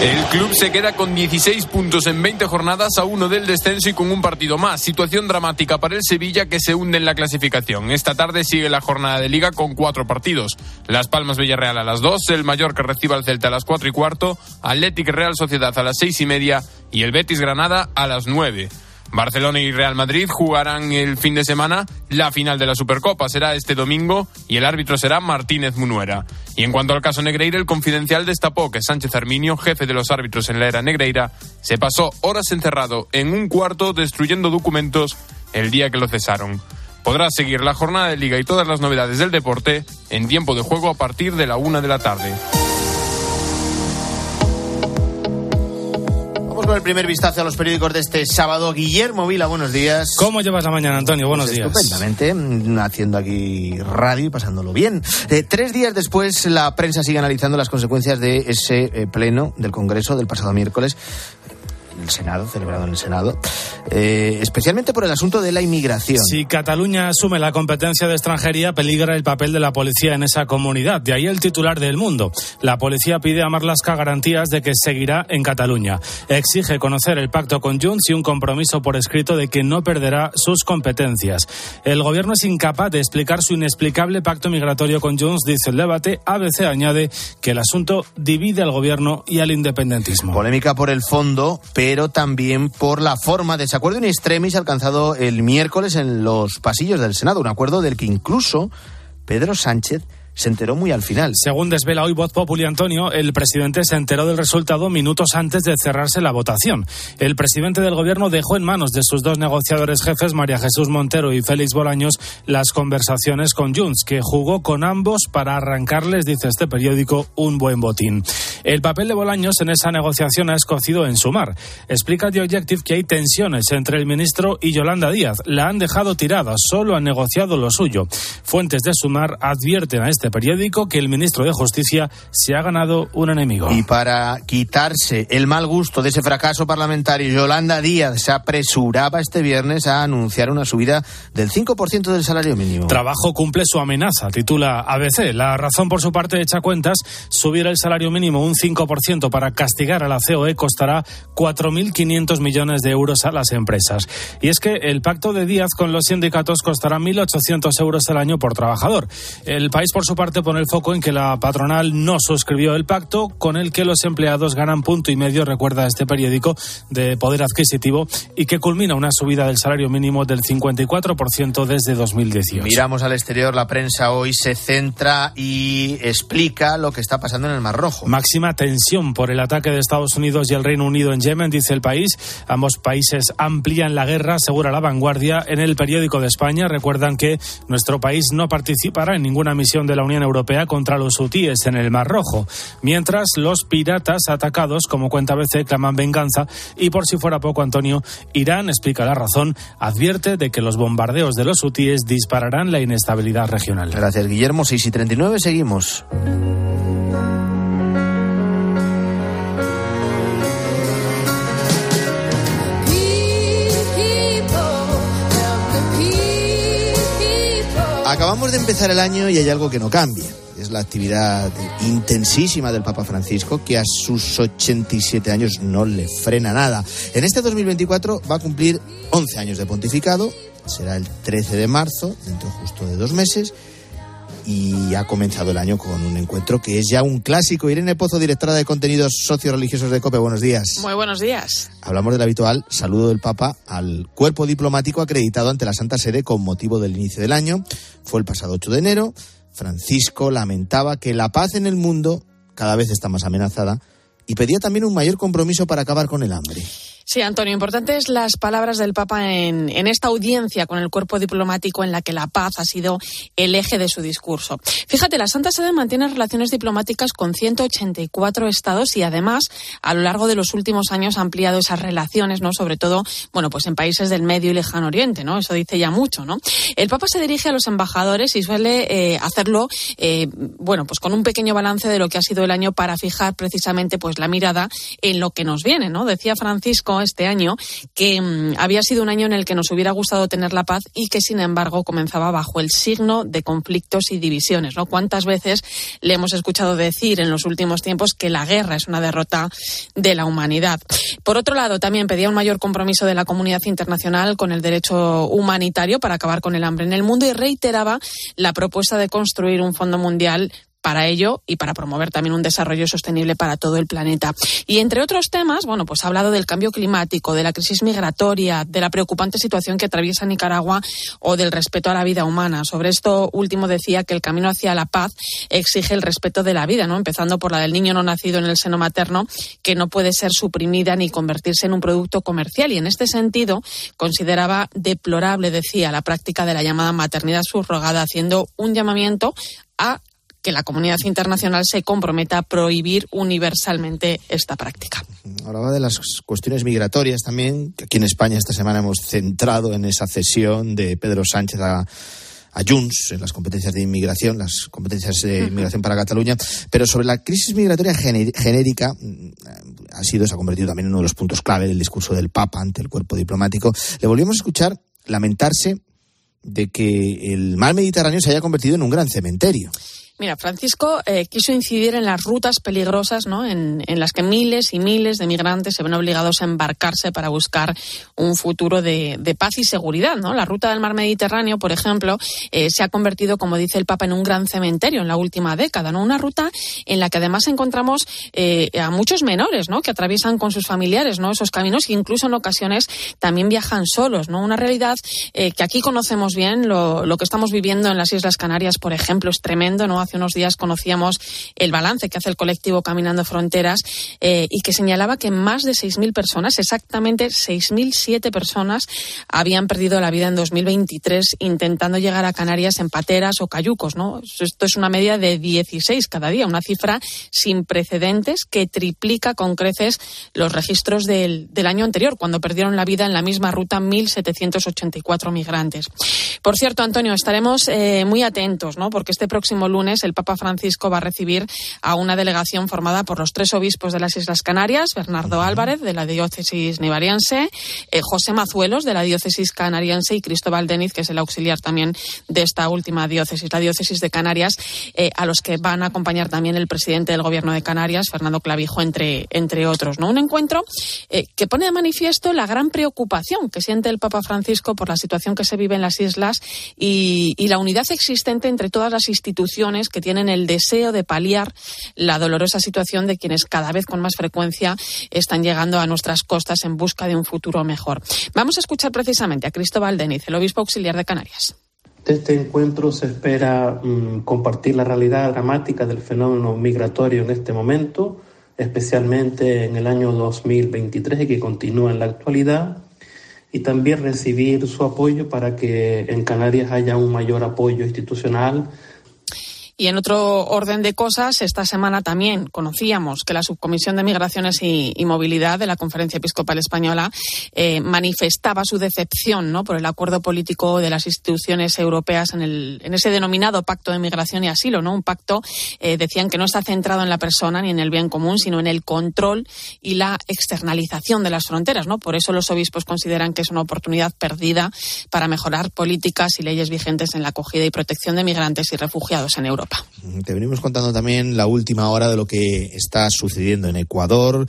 El club se queda con 16 puntos en 20 jornadas a uno del descenso y con un partido más. Situación dramática para el Sevilla que se hunde en la clasificación. Esta tarde sigue la jornada de liga con cuatro partidos. Las Palmas Villarreal a las 2, el Mallorca recibe al Celta a las 4 y cuarto, Athletic Real Sociedad a las 6 y media y el Betis Granada a las 9. Barcelona y Real Madrid jugarán el fin de semana la final de la Supercopa. Será este domingo y el árbitro será Martínez Munuera. Y en cuanto al caso Negreira, el confidencial destapó que Sánchez Arminio, jefe de los árbitros en la era Negreira, se pasó horas encerrado en un cuarto destruyendo documentos el día que lo cesaron. Podrá seguir la jornada de liga y todas las novedades del deporte en tiempo de juego a partir de la una de la tarde. Con el primer vistazo a los periódicos de este sábado. Guillermo Vila, buenos días. ¿Cómo llevas la mañana, Antonio? Buenos Pues días. Estupendamente, mm, haciendo aquí radio y pasándolo bien. Eh, tres días después, la prensa sigue analizando las consecuencias de ese eh, pleno del Congreso del pasado miércoles el Senado, celebrado en el Senado, eh, especialmente por el asunto de la inmigración. Si Cataluña asume la competencia de extranjería, peligra el papel de la policía en esa comunidad. De ahí el titular del mundo. La policía pide a Marlaska garantías de que seguirá en Cataluña. Exige conocer el pacto con Junts y un compromiso por escrito de que no perderá sus competencias. El gobierno es incapaz de explicar su inexplicable pacto migratorio con Junts, dice el debate. ABC añade que el asunto divide al gobierno y al independentismo. Polémica por el fondo, pero también por la forma. Desacuerdo in extremis alcanzado el miércoles en los pasillos del Senado. Un acuerdo del que incluso Pedro Sánchez se enteró muy al final. Según desvela hoy Voz Populi Antonio, el presidente se enteró del resultado minutos antes de cerrarse la votación. El presidente del gobierno dejó en manos de sus dos negociadores jefes, María Jesús Montero y Félix Bolaños, las conversaciones con Junts, que jugó con ambos para arrancarles, dice este periódico, un buen botín. El papel de Bolaños en esa negociación ha escocido en sumar. Explica The Objective que hay tensiones entre el ministro y Yolanda Díaz. La han dejado tirada, solo han negociado lo suyo. Fuentes de sumar advierten a este periódico que el ministro de Justicia se ha ganado un enemigo. Y para quitarse el mal gusto de ese fracaso parlamentario, Yolanda Díaz se apresuraba este viernes a anunciar una subida del 5% del salario mínimo. Trabajo cumple su amenaza, titula ABC. La razón por su parte echa cuentas, subir el salario mínimo un 5% para castigar a la COE costará 4.500 millones de euros a las empresas. Y es que el pacto de Díaz con los sindicatos costará 1.800 euros al año por trabajador. El país, por su parte, pone el foco en que la patronal no suscribió el pacto con el que los empleados ganan punto y medio, recuerda este periódico, de poder adquisitivo y que culmina una subida del salario mínimo del 54% desde 2018. Miramos al exterior, la prensa hoy se centra y explica lo que está pasando en el Mar Rojo. Máxima tensión por el ataque de Estados Unidos y el Reino Unido en Yemen, dice el país. Ambos países amplían la guerra, asegura la vanguardia. En el periódico de España recuerdan que nuestro país no participará en ninguna misión de la Unión Europea contra los hutíes en el Mar Rojo, mientras los piratas atacados, como cuenta ABC, claman venganza y por si fuera poco, Antonio, Irán, explica la razón, advierte de que los bombardeos de los hutíes dispararán la inestabilidad regional. Gracias, Guillermo. 6 y 39, seguimos. Acabamos de empezar el año y hay algo que no cambia. Es la actividad intensísima del Papa Francisco, que a sus 87 años no le frena nada. En este 2024 va a cumplir 11 años de pontificado, será el 13 de marzo, dentro justo de dos meses, y ha comenzado el año con un encuentro que es ya un clásico. Irene Pozo, directora de contenidos socioreligiosos de COPE, buenos días. Muy buenos días. Hablamos del habitual saludo del Papa al cuerpo diplomático acreditado ante la Santa Sede con motivo del inicio del año. Fue el pasado 8 de enero. Francisco lamentaba que la paz en el mundo cada vez está más amenazada y pedía también un mayor compromiso para acabar con el hambre. Sí, Antonio, importantes las palabras del Papa en, en, esta audiencia con el cuerpo diplomático en la que la paz ha sido el eje de su discurso. Fíjate, la Santa Sede mantiene relaciones diplomáticas con 184 estados y además a lo largo de los últimos años ha ampliado esas relaciones, ¿no? Sobre todo, bueno, pues en países del Medio y Lejano Oriente, ¿no? Eso dice ya mucho, ¿no? El Papa se dirige a los embajadores y suele eh, hacerlo, eh, bueno, pues con un pequeño balance de lo que ha sido el año para fijar precisamente pues la mirada en lo que nos viene, ¿no? Decía Francisco este año que mmm, había sido un año en el que nos hubiera gustado tener la paz y que, sin embargo, comenzaba bajo el signo de conflictos y divisiones. ¿no? ¿Cuántas veces le hemos escuchado decir en los últimos tiempos que la guerra es una derrota de la humanidad? Por otro lado, también pedía un mayor compromiso de la comunidad internacional con el derecho humanitario para acabar con el hambre en el mundo y reiteraba la propuesta de construir un fondo mundial para ello y para promover también un desarrollo sostenible para todo el planeta. Y entre otros temas, bueno, pues ha hablado del cambio climático, de la crisis migratoria, de la preocupante situación que atraviesa Nicaragua o del respeto a la vida humana. Sobre esto último decía que el camino hacia la paz exige el respeto de la vida, ¿no? Empezando por la del niño no nacido en el seno materno, que no puede ser suprimida ni convertirse en un producto comercial. Y en este sentido, consideraba deplorable, decía, la práctica de la llamada maternidad subrogada, haciendo un llamamiento a que la comunidad internacional se comprometa a prohibir universalmente esta práctica. Hablaba de las cuestiones migratorias también, que aquí en España esta semana hemos centrado en esa cesión de Pedro Sánchez a, a Junts en las competencias de inmigración, las competencias de inmigración para Cataluña, pero sobre la crisis migratoria genérica ha sido, se ha convertido también en uno de los puntos clave del discurso del Papa ante el cuerpo diplomático. Le volvimos a escuchar lamentarse de que el mar Mediterráneo se haya convertido en un gran cementerio. Mira, Francisco eh, quiso incidir en las rutas peligrosas, ¿no? En, las que miles y miles de migrantes se ven obligados a embarcarse para buscar un futuro de, paz y seguridad, ¿no? La ruta del mar Mediterráneo, por ejemplo, eh, se ha convertido, como dice el Papa, en un gran cementerio en la última década, ¿no? Una ruta en la que además encontramos eh, a muchos menores, ¿no? Que atraviesan con sus familiares, ¿no? Esos caminos e incluso en ocasiones también viajan solos, ¿no? Una realidad que aquí conocemos bien, lo que estamos viviendo en las Islas Canarias, por ejemplo, es tremendo, ¿no? Hace unos días conocíamos el balance que hace el colectivo Caminando Fronteras eh, y que señalaba que más de 6.000 personas, exactamente 6.007 personas, habían perdido la vida en 2023 intentando llegar a Canarias en pateras o cayucos. Esto es una media de 16 cada día, una cifra sin precedentes que triplica con creces los registros del, del año anterior, cuando perdieron la vida en la misma ruta 1.784 migrantes. Por cierto, Antonio, estaremos eh, muy atentos, ¿no? porque este próximo lunes el Papa Francisco va a recibir a una delegación formada por los tres obispos de las Islas Canarias, Bernardo Álvarez, de la diócesis nivariense, eh, José Mazuelos, de la diócesis canariense, y Cristóbal Deniz, que es el auxiliar también de esta última diócesis, la diócesis de Canarias, eh, a los que van a acompañar también el presidente del Gobierno de Canarias, Fernando Clavijo, entre, entre otros. ¿no? Un encuentro eh, que pone de manifiesto la gran preocupación que siente el Papa Francisco por la situación que se vive en las islas y, y la unidad existente entre todas las instituciones que tienen el deseo de paliar la dolorosa situación de quienes cada vez con más frecuencia están llegando a nuestras costas en busca de un futuro mejor. Vamos a escuchar precisamente a Cristóbal Deniz, el obispo auxiliar de Canarias. De este encuentro se espera mmm, compartir la realidad dramática del fenómeno migratorio en este momento, especialmente en el año 2023 y que continúa en la actualidad, y también recibir su apoyo para que en Canarias haya un mayor apoyo institucional Y en otro orden de cosas, esta semana también conocíamos que la Subcomisión de Migraciones y, Movilidad de la Conferencia Episcopal Española eh, manifestaba su decepción ¿no? por el acuerdo político de las instituciones europeas en, el, en ese denominado Pacto de Migración y Asilo. ¿no? Un pacto, eh, decían, que no está centrado en la persona ni en el bien común, sino en el control y la externalización de las fronteras. ¿no? Por eso los obispos consideran que es una oportunidad perdida para mejorar políticas y leyes vigentes en la acogida y protección de migrantes y refugiados en Europa. Te venimos contando también la última hora de lo que está sucediendo en Ecuador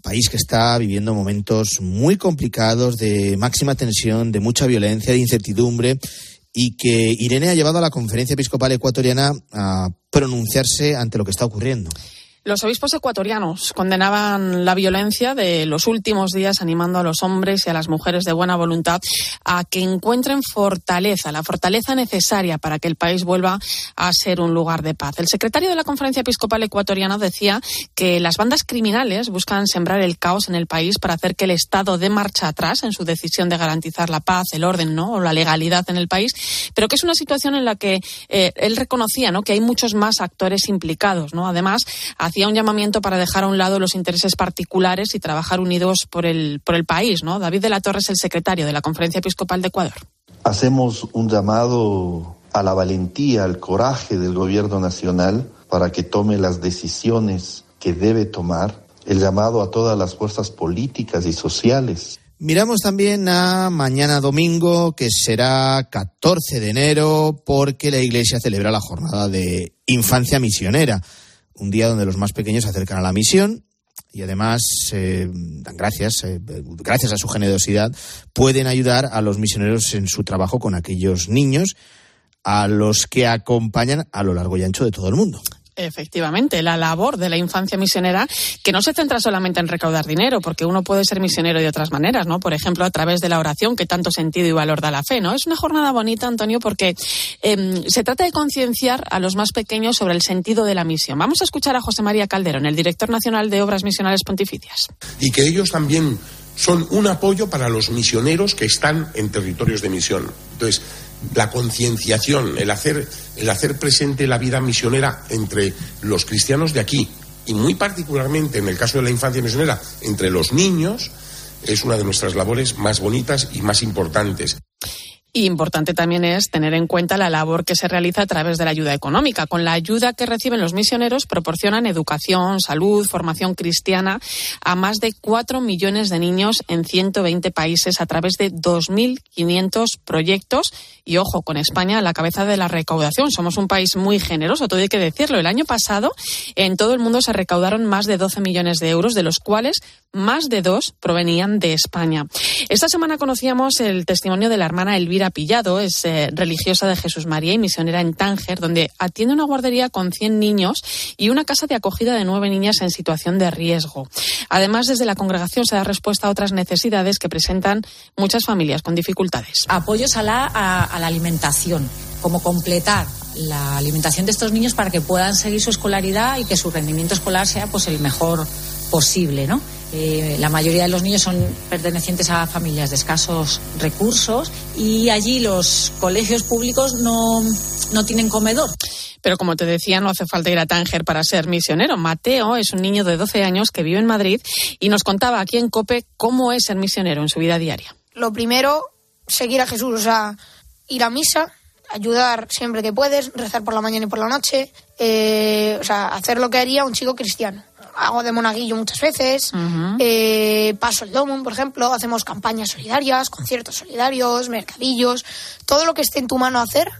país que está viviendo momentos muy complicados de máxima tensión, de mucha violencia, de incertidumbre y que Irene ha llevado a la conferencia episcopal ecuatoriana a pronunciarse ante lo que está ocurriendo. Los obispos ecuatorianos condenaban la violencia de los últimos días, animando a los hombres y a las mujeres de buena voluntad a que encuentren fortaleza, la fortaleza necesaria para que el país vuelva a ser un lugar de paz. El secretario de la Conferencia Episcopal Ecuatoriana decía que las bandas criminales buscan sembrar el caos en el país para hacer que el Estado dé marcha atrás en su decisión de garantizar la paz, el orden ¿no? o la legalidad en el país, pero que es una situación en la que eh, él reconocía ¿no? que hay muchos más actores implicados. ¿no? Además, hacía un llamamiento para dejar a un lado los intereses particulares y trabajar unidos por el, por el país. ¿no? David de la Torre es el secretario de la Conferencia Episcopal de Ecuador. Hacemos un llamado a la valentía, al coraje del gobierno nacional para que tome las decisiones que debe tomar, el llamado a todas las fuerzas políticas y sociales. Miramos también a mañana domingo, que será 14 de enero, porque la Iglesia celebra la jornada de infancia misionera un día donde los más pequeños se acercan a la misión y además eh, dan gracias, eh, gracias a su generosidad, pueden ayudar a los misioneros en su trabajo con aquellos niños a los que acompañan a lo largo y ancho de todo el mundo. Efectivamente, la labor de la infancia misionera, que no se centra solamente en recaudar dinero, porque uno puede ser misionero de otras maneras, ¿no? Por ejemplo, a través de la oración, que tanto sentido y valor da la fe, ¿no? Es una jornada bonita, Antonio, porque em, se trata de concienciar a los más pequeños sobre el sentido de la misión. Vamos a escuchar a José María Calderón, el director nacional de Obras Misionales Pontificias. Y que ellos también son un apoyo para los misioneros que están en territorios de misión. Entonces, la concienciación, el hacer, el hacer presente la vida misionera entre los cristianos de aquí y muy particularmente en el caso de la infancia misionera entre los niños es una de nuestras labores más bonitas y más importantes. Importante también es tener en cuenta la labor que se realiza a través de la ayuda económica. Con la ayuda que reciben los misioneros proporcionan educación, salud, formación cristiana a más de 4 millones de niños en 120 países a través de 2.500 proyectos. Y ojo, con España a la cabeza de la recaudación. Somos un país muy generoso, todo hay que decirlo. El año pasado en todo el mundo se recaudaron más de 12 millones de euros, de los cuales más de dos provenían de España. Esta semana conocíamos el testimonio de la hermana Elvira Pillado, es eh, religiosa de Jesús María y misionera en Tánger, donde atiende una guardería con 100 niños y una casa de acogida de nueve niñas en situación de riesgo. Además, desde la congregación se da respuesta a otras necesidades que presentan muchas familias con dificultades. Apoyos a la, alimentación, como completar la alimentación de estos niños para que puedan seguir su escolaridad y que su rendimiento escolar sea pues el mejor posible, ¿no? Eh, la mayoría de los niños son pertenecientes a familias de escasos recursos y allí los colegios públicos no, no tienen comedor. Pero como te decía, no hace falta ir a Tánger para ser misionero. Mateo es un niño de 12 años que vive en Madrid y nos contaba aquí en COPE cómo es ser misionero en su vida diaria. Lo primero, seguir a Jesús, o sea, ir a misa, ayudar siempre que puedes, rezar por la mañana y por la noche, eh, o sea, hacer lo que haría un chico cristiano hago de monaguillo muchas veces, eh, paso el domo, por ejemplo, hacemos campañas solidarias, conciertos solidarios, mercadillos, todo lo que esté en tu mano hacer,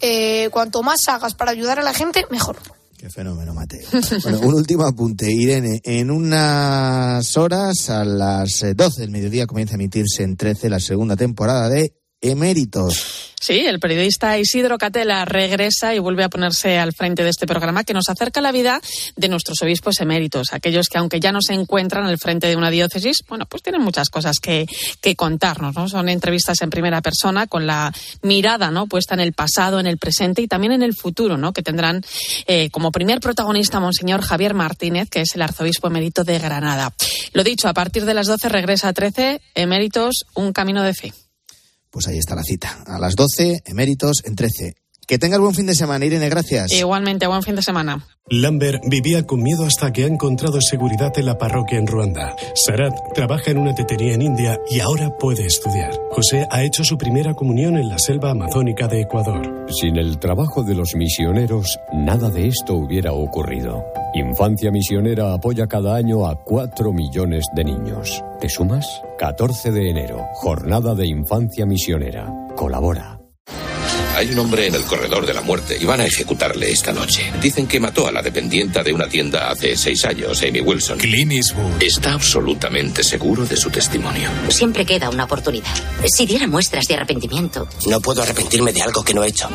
eh, cuanto más hagas para ayudar a la gente, mejor. Qué fenómeno, Mateo. Bueno, un último apunte, Irene. En unas horas, a las 12 del mediodía, comienza a emitirse en 13 la segunda temporada de Eméritos. Sí, el periodista Isidro Catela regresa y vuelve a ponerse al frente de este programa que nos acerca a la vida de nuestros obispos eméritos, aquellos que aunque ya no se encuentran al frente de una diócesis, bueno, pues tienen muchas cosas que, contarnos, ¿no? Son entrevistas en primera persona con la mirada, ¿no? Puesta en el pasado, en el presente y también en el futuro, ¿no? Que tendrán eh, como primer protagonista Monseñor Javier Martínez, que es el arzobispo emérito de Granada. Lo dicho, a partir de las 12 regresa a 13, eméritos, un camino de fe. Pues ahí está la cita. A las 12, eméritos en 13. Que tengas buen fin de semana, Irene, gracias. Igualmente, buen fin de semana. Lambert vivía con miedo hasta que ha encontrado seguridad en la parroquia en Ruanda. Sarat trabaja en una tetería en India y ahora puede estudiar. José ha hecho su primera comunión en la selva amazónica de Ecuador. Sin el trabajo de los misioneros, nada de esto hubiera ocurrido. Infancia Misionera apoya cada año a 4 millones de niños. ¿Te sumas? 14 de enero, Jornada de Infancia Misionera. Colabora. Hay un hombre en el corredor de la muerte y van a ejecutarle esta noche. Dicen que mató a la dependienta de una tienda hace seis años, Amy Wilson. Clint Eastwood. Está absolutamente seguro de su testimonio. Siempre queda una oportunidad. Si diera muestras de arrepentimiento. No puedo arrepentirme de algo que no he hecho.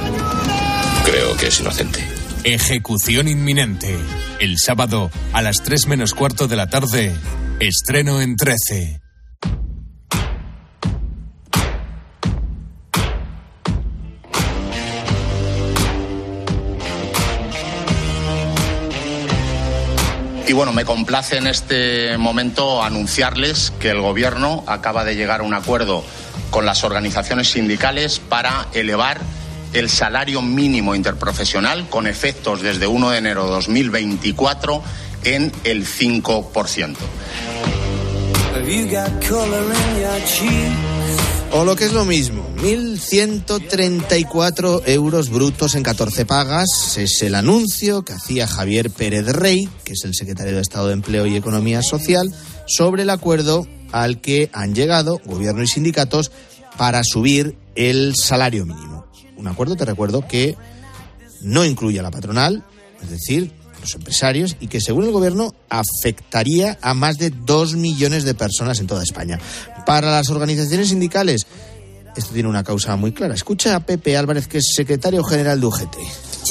Creo que es inocente. Ejecución inminente. El sábado a las 3 menos cuarto de la tarde. Estreno en 13. Y bueno, me complace en este momento anunciarles que el Gobierno acaba de llegar a un acuerdo con las organizaciones sindicales para elevar el salario mínimo interprofesional con efectos desde 1 de enero de 2024 en el 5%. O lo que es lo mismo, 1.134 euros brutos en 14 pagas. Es el anuncio que hacía Javier Pérez Rey, que es el secretario de Estado de Empleo y Economía Social, sobre el acuerdo al que han llegado gobierno y sindicatos para subir el salario mínimo. Un acuerdo, te recuerdo, que no incluye a la patronal, es decir, empresarios, y que según el gobierno afectaría a más de dos millones de personas en toda España. Para las organizaciones sindicales, esto tiene una causa muy clara. Escucha a Pepe Álvarez, que es secretario general de UGT.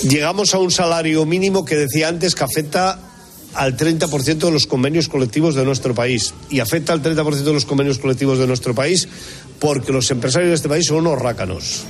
Llegamos a un salario mínimo que decía antes que afecta al 30% de los convenios colectivos de nuestro país. Y afecta al 30% de los convenios colectivos de nuestro país porque los empresarios de este país son unos rácanos.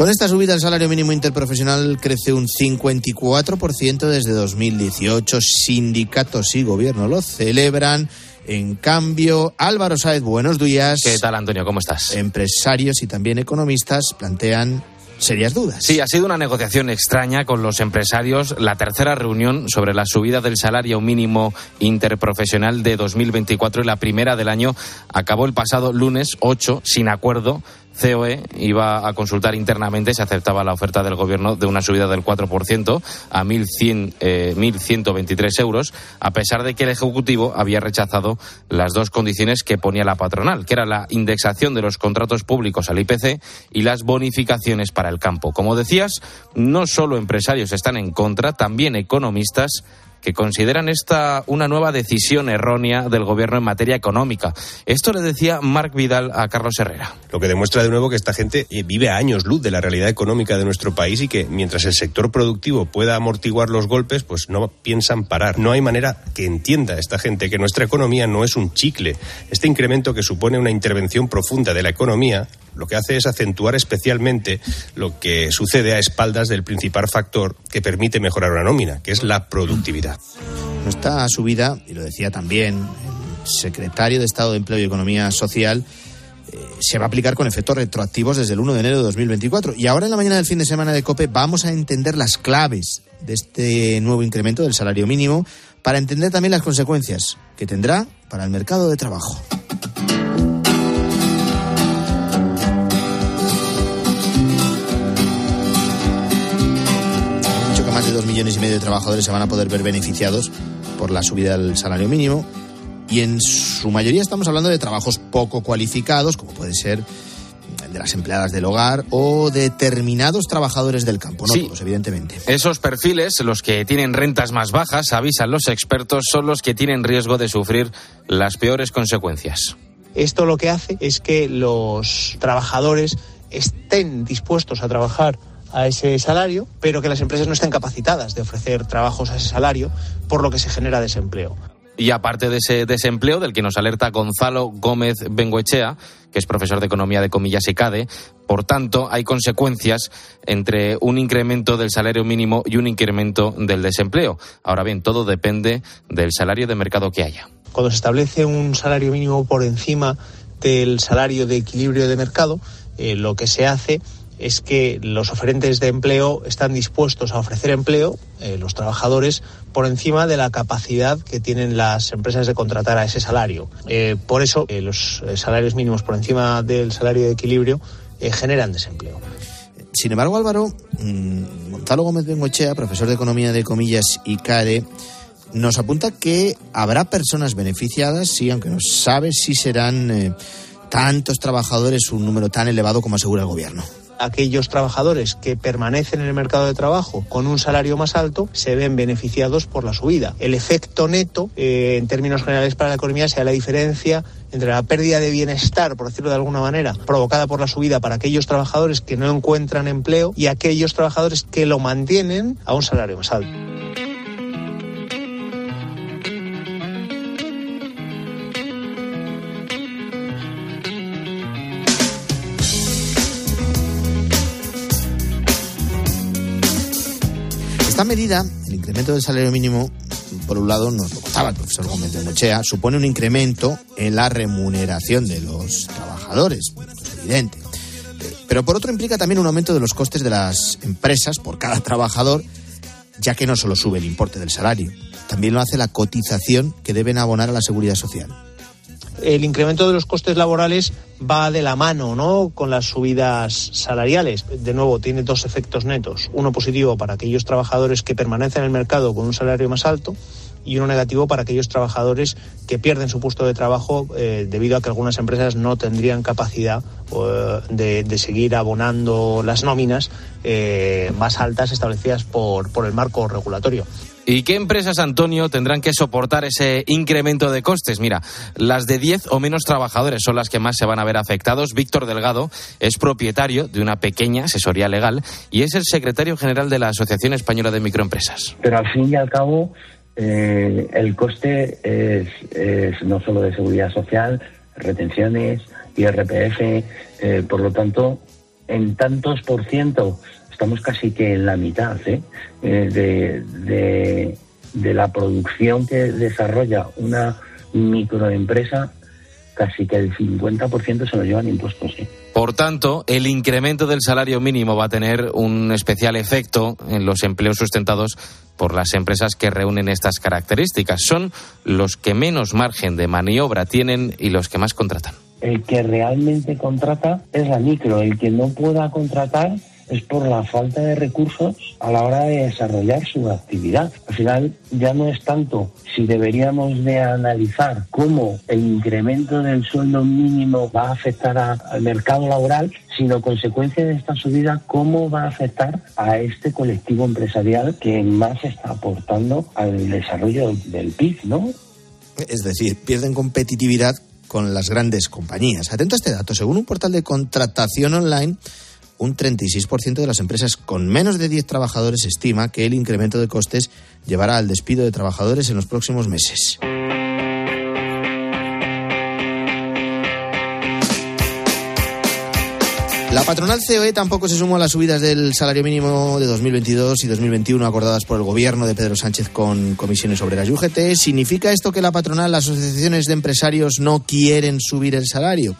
Con esta subida el salario mínimo interprofesional crece un 54% desde 2018. Sindicatos y gobierno lo celebran. En cambio, Álvaro Saez, buenos días. ¿Qué tal, Antonio? ¿Cómo estás? Empresarios y también economistas plantean serias dudas. Sí, ha sido una negociación extraña con los empresarios, la tercera reunión sobre la subida del salario mínimo interprofesional de 2024 y la primera del año acabó el pasado lunes 8 sin acuerdo. COE iba a consultar internamente si aceptaba la oferta del gobierno de una subida del 4% a 1.100, eh, 1.123 euros, a pesar de que el Ejecutivo había rechazado las dos condiciones que ponía la patronal, que era la indexación de los contratos públicos al IPC y las bonificaciones para el campo. Como decías, no solo empresarios están en contra, también economistas que consideran esta una nueva decisión errónea del gobierno en materia económica. Esto le decía Marc Vidal a Carlos Herrera. Lo que demuestra de nuevo que esta gente eh, vive a años luz de la realidad económica de nuestro país y que mientras el sector productivo pueda amortiguar los golpes, pues no piensan parar. No hay manera que entienda esta gente que nuestra economía no es un chicle. Este incremento que supone una intervención profunda de la economía lo que hace es acentuar especialmente lo que sucede a espaldas del principal factor que permite mejorar una nómina, que es la productividad. Esta subida, y lo decía también el secretario de Estado de Empleo y Economía Social, eh, se va a aplicar con efectos retroactivos desde el 1 de enero de 2024. Y ahora en la mañana del fin de semana de COPE vamos a entender las claves de este nuevo incremento del salario mínimo para entender también las consecuencias que tendrá para el mercado de trabajo. Dos millones y medio de trabajadores se van a poder ver beneficiados por la subida del salario mínimo. Y en su mayoría estamos hablando de trabajos poco cualificados, como puede ser de las empleadas del hogar o determinados trabajadores del campo, no Sí. todos, evidentemente. Esos perfiles, los que tienen rentas más bajas, avisan los expertos, son los que tienen riesgo de sufrir las peores consecuencias. Esto lo que hace es que los trabajadores estén dispuestos a trabajar a ese salario, pero que las empresas no estén capacitadas de ofrecer trabajos a ese salario, por lo que se genera desempleo. Y aparte de ese desempleo del que nos alerta Gonzalo Gómez Bengoechea, que es profesor de economía de Comillas y CADE, por tanto, hay consecuencias entre un incremento del salario mínimo y un incremento del desempleo. Ahora bien, todo depende del salario de mercado que haya. Cuando se establece un salario mínimo por encima del salario de equilibrio de mercado, eh, lo que se hace es que los oferentes de empleo están dispuestos a ofrecer empleo, eh, los trabajadores, por encima de la capacidad que tienen las empresas de contratar a ese salario. Eh, por eso, eh, los salarios mínimos por encima del salario de equilibrio generan desempleo. Sin embargo, Álvaro, mm, Gonzalo Gómez Bengochea, profesor de Economía de Comillas y CARE, nos apunta que habrá personas beneficiadas, sí, aunque no sabe si serán tantos trabajadores un número tan elevado como asegura el gobierno aquellos trabajadores que permanecen en el mercado de trabajo con un salario más alto se ven beneficiados por la subida. El efecto neto, eh, en términos generales para la economía, sea la diferencia entre la pérdida de bienestar, por decirlo de alguna manera, provocada por la subida para aquellos trabajadores que no encuentran empleo y aquellos trabajadores que lo mantienen a un salario más alto. Esta medida, el incremento del salario mínimo, por un lado, nos lo contaba el profesor Gómez de Mochea, supone un incremento en la remuneración de los trabajadores, es evidente. Pero por otro implica también un aumento de los costes de las empresas por cada trabajador, ya que no solo sube el importe del salario, también lo hace la cotización que deben abonar a la seguridad social el incremento de los costes laborales va de la mano ¿no? con las subidas salariales. De nuevo, tiene dos efectos netos. Uno positivo para aquellos trabajadores que permanecen en el mercado con un salario más alto y uno negativo para aquellos trabajadores que pierden su puesto de trabajo eh, debido a que algunas empresas no tendrían capacidad eh, de, seguir abonando las nóminas eh, más altas establecidas por, por el marco regulatorio. ¿Y qué empresas, Antonio, tendrán que soportar ese incremento de costes? Mira, las de 10 o menos trabajadores son las que más se van a ver afectados. Víctor Delgado es propietario de una pequeña asesoría legal y es el secretario general de la Asociación Española de Microempresas. Pero al fin y al cabo, eh, el coste es, no solo de seguridad social, retenciones, IRPF, eh, por lo tanto, en tantos por ciento estamos casi que en la mitad ¿eh? Eh, de, de, la producción que desarrolla una microempresa, casi que el 50% se lo llevan impuestos. ¿eh? Por tanto, el incremento del salario mínimo va a tener un especial efecto en los empleos sustentados por las empresas que reúnen estas características. Son los que menos margen de maniobra tienen y los que más contratan. El que realmente contrata es la micro, el que no pueda contratar es por la falta de recursos a la hora de desarrollar su actividad. Al final ya no es tanto si deberíamos de analizar cómo el incremento del sueldo mínimo va a afectar al mercado laboral, sino consecuencia de esta subida, cómo va a afectar a este colectivo empresarial que más está aportando al desarrollo del PIB, ¿no? Es decir, pierden competitividad con las grandes compañías. Atento a este dato. Según un portal de contratación online, un 36% de las empresas con menos de 10 trabajadores estima que el incremento de costes llevará al despido de trabajadores en los próximos meses. La patronal COE tampoco se sumó a las subidas del salario mínimo de 2022 y 2021 acordadas por el gobierno de Pedro Sánchez con comisiones obreras y UGT. ¿Significa esto que la patronal, las asociaciones de empresarios no quieren subir el salario?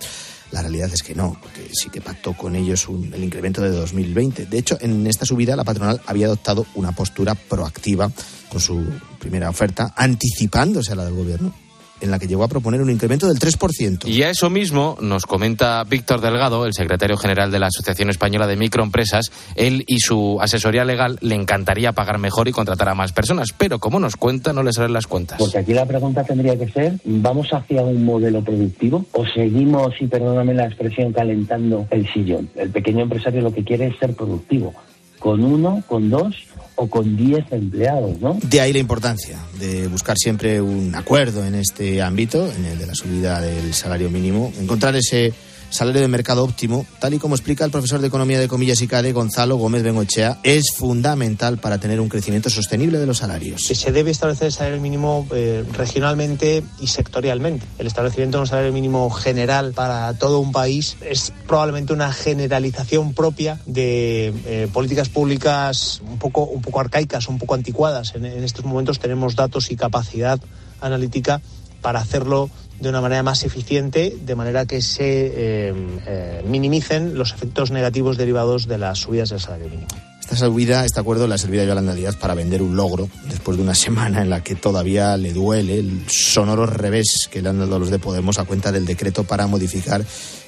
La realidad es que no, porque sí que pactó con ellos el incremento de 2020. De hecho, en esta subida la patronal había adoptado una postura proactiva con su primera oferta, anticipándose a la del gobierno en la que llegó a proponer un incremento del 3%. Y a eso mismo nos comenta Víctor Delgado, el secretario general de la Asociación Española de Microempresas. Él y su asesoría legal le encantaría pagar mejor y contratar a más personas, pero como nos cuenta, no le salen las cuentas. Porque aquí la pregunta tendría que ser, ¿vamos hacia un modelo productivo o seguimos, y perdóname la expresión, calentando el sillón? El pequeño empresario lo que quiere es ser productivo, con uno, con dos o con 10 empleados, ¿no? De ahí la importancia de buscar siempre un acuerdo en este ámbito, en el de la subida del salario mínimo, encontrar ese salario de mercado óptimo, tal y como explica el profesor de Economía de Comillas y CADE, Gonzalo Gómez Bengochea, es fundamental para tener un crecimiento sostenible de los salarios. Se debe establecer el salario mínimo eh, regionalmente y sectorialmente. El establecimiento de un salario mínimo general para todo un país es probablemente una generalización propia de eh, políticas públicas un poco, un poco arcaicas, un poco anticuadas. en estos momentos tenemos datos y capacidad analítica para hacerlo de una manera más eficiente, de manera que se eh, eh, minimicen los efectos negativos derivados de las subidas del salario mínimo. Esta subida, este acuerdo le ha servido a Yolanda Díaz para vender un logro después de una semana en la que todavía le duele el sonoro revés que le han dado los de Podemos a cuenta del decreto para modificar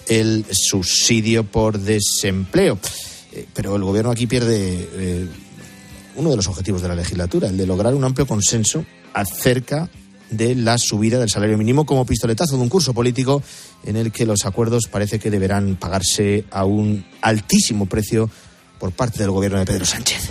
el subsidio por desempleo. Eh, pero el gobierno aquí pierde uno de los objetivos de la legislatura, el de lograr un amplio consenso acerca de la subida del salario mínimo como pistoletazo de un curso político en el que los acuerdos parece que deberán pagarse a un altísimo precio por parte del gobierno de Pedro Sánchez.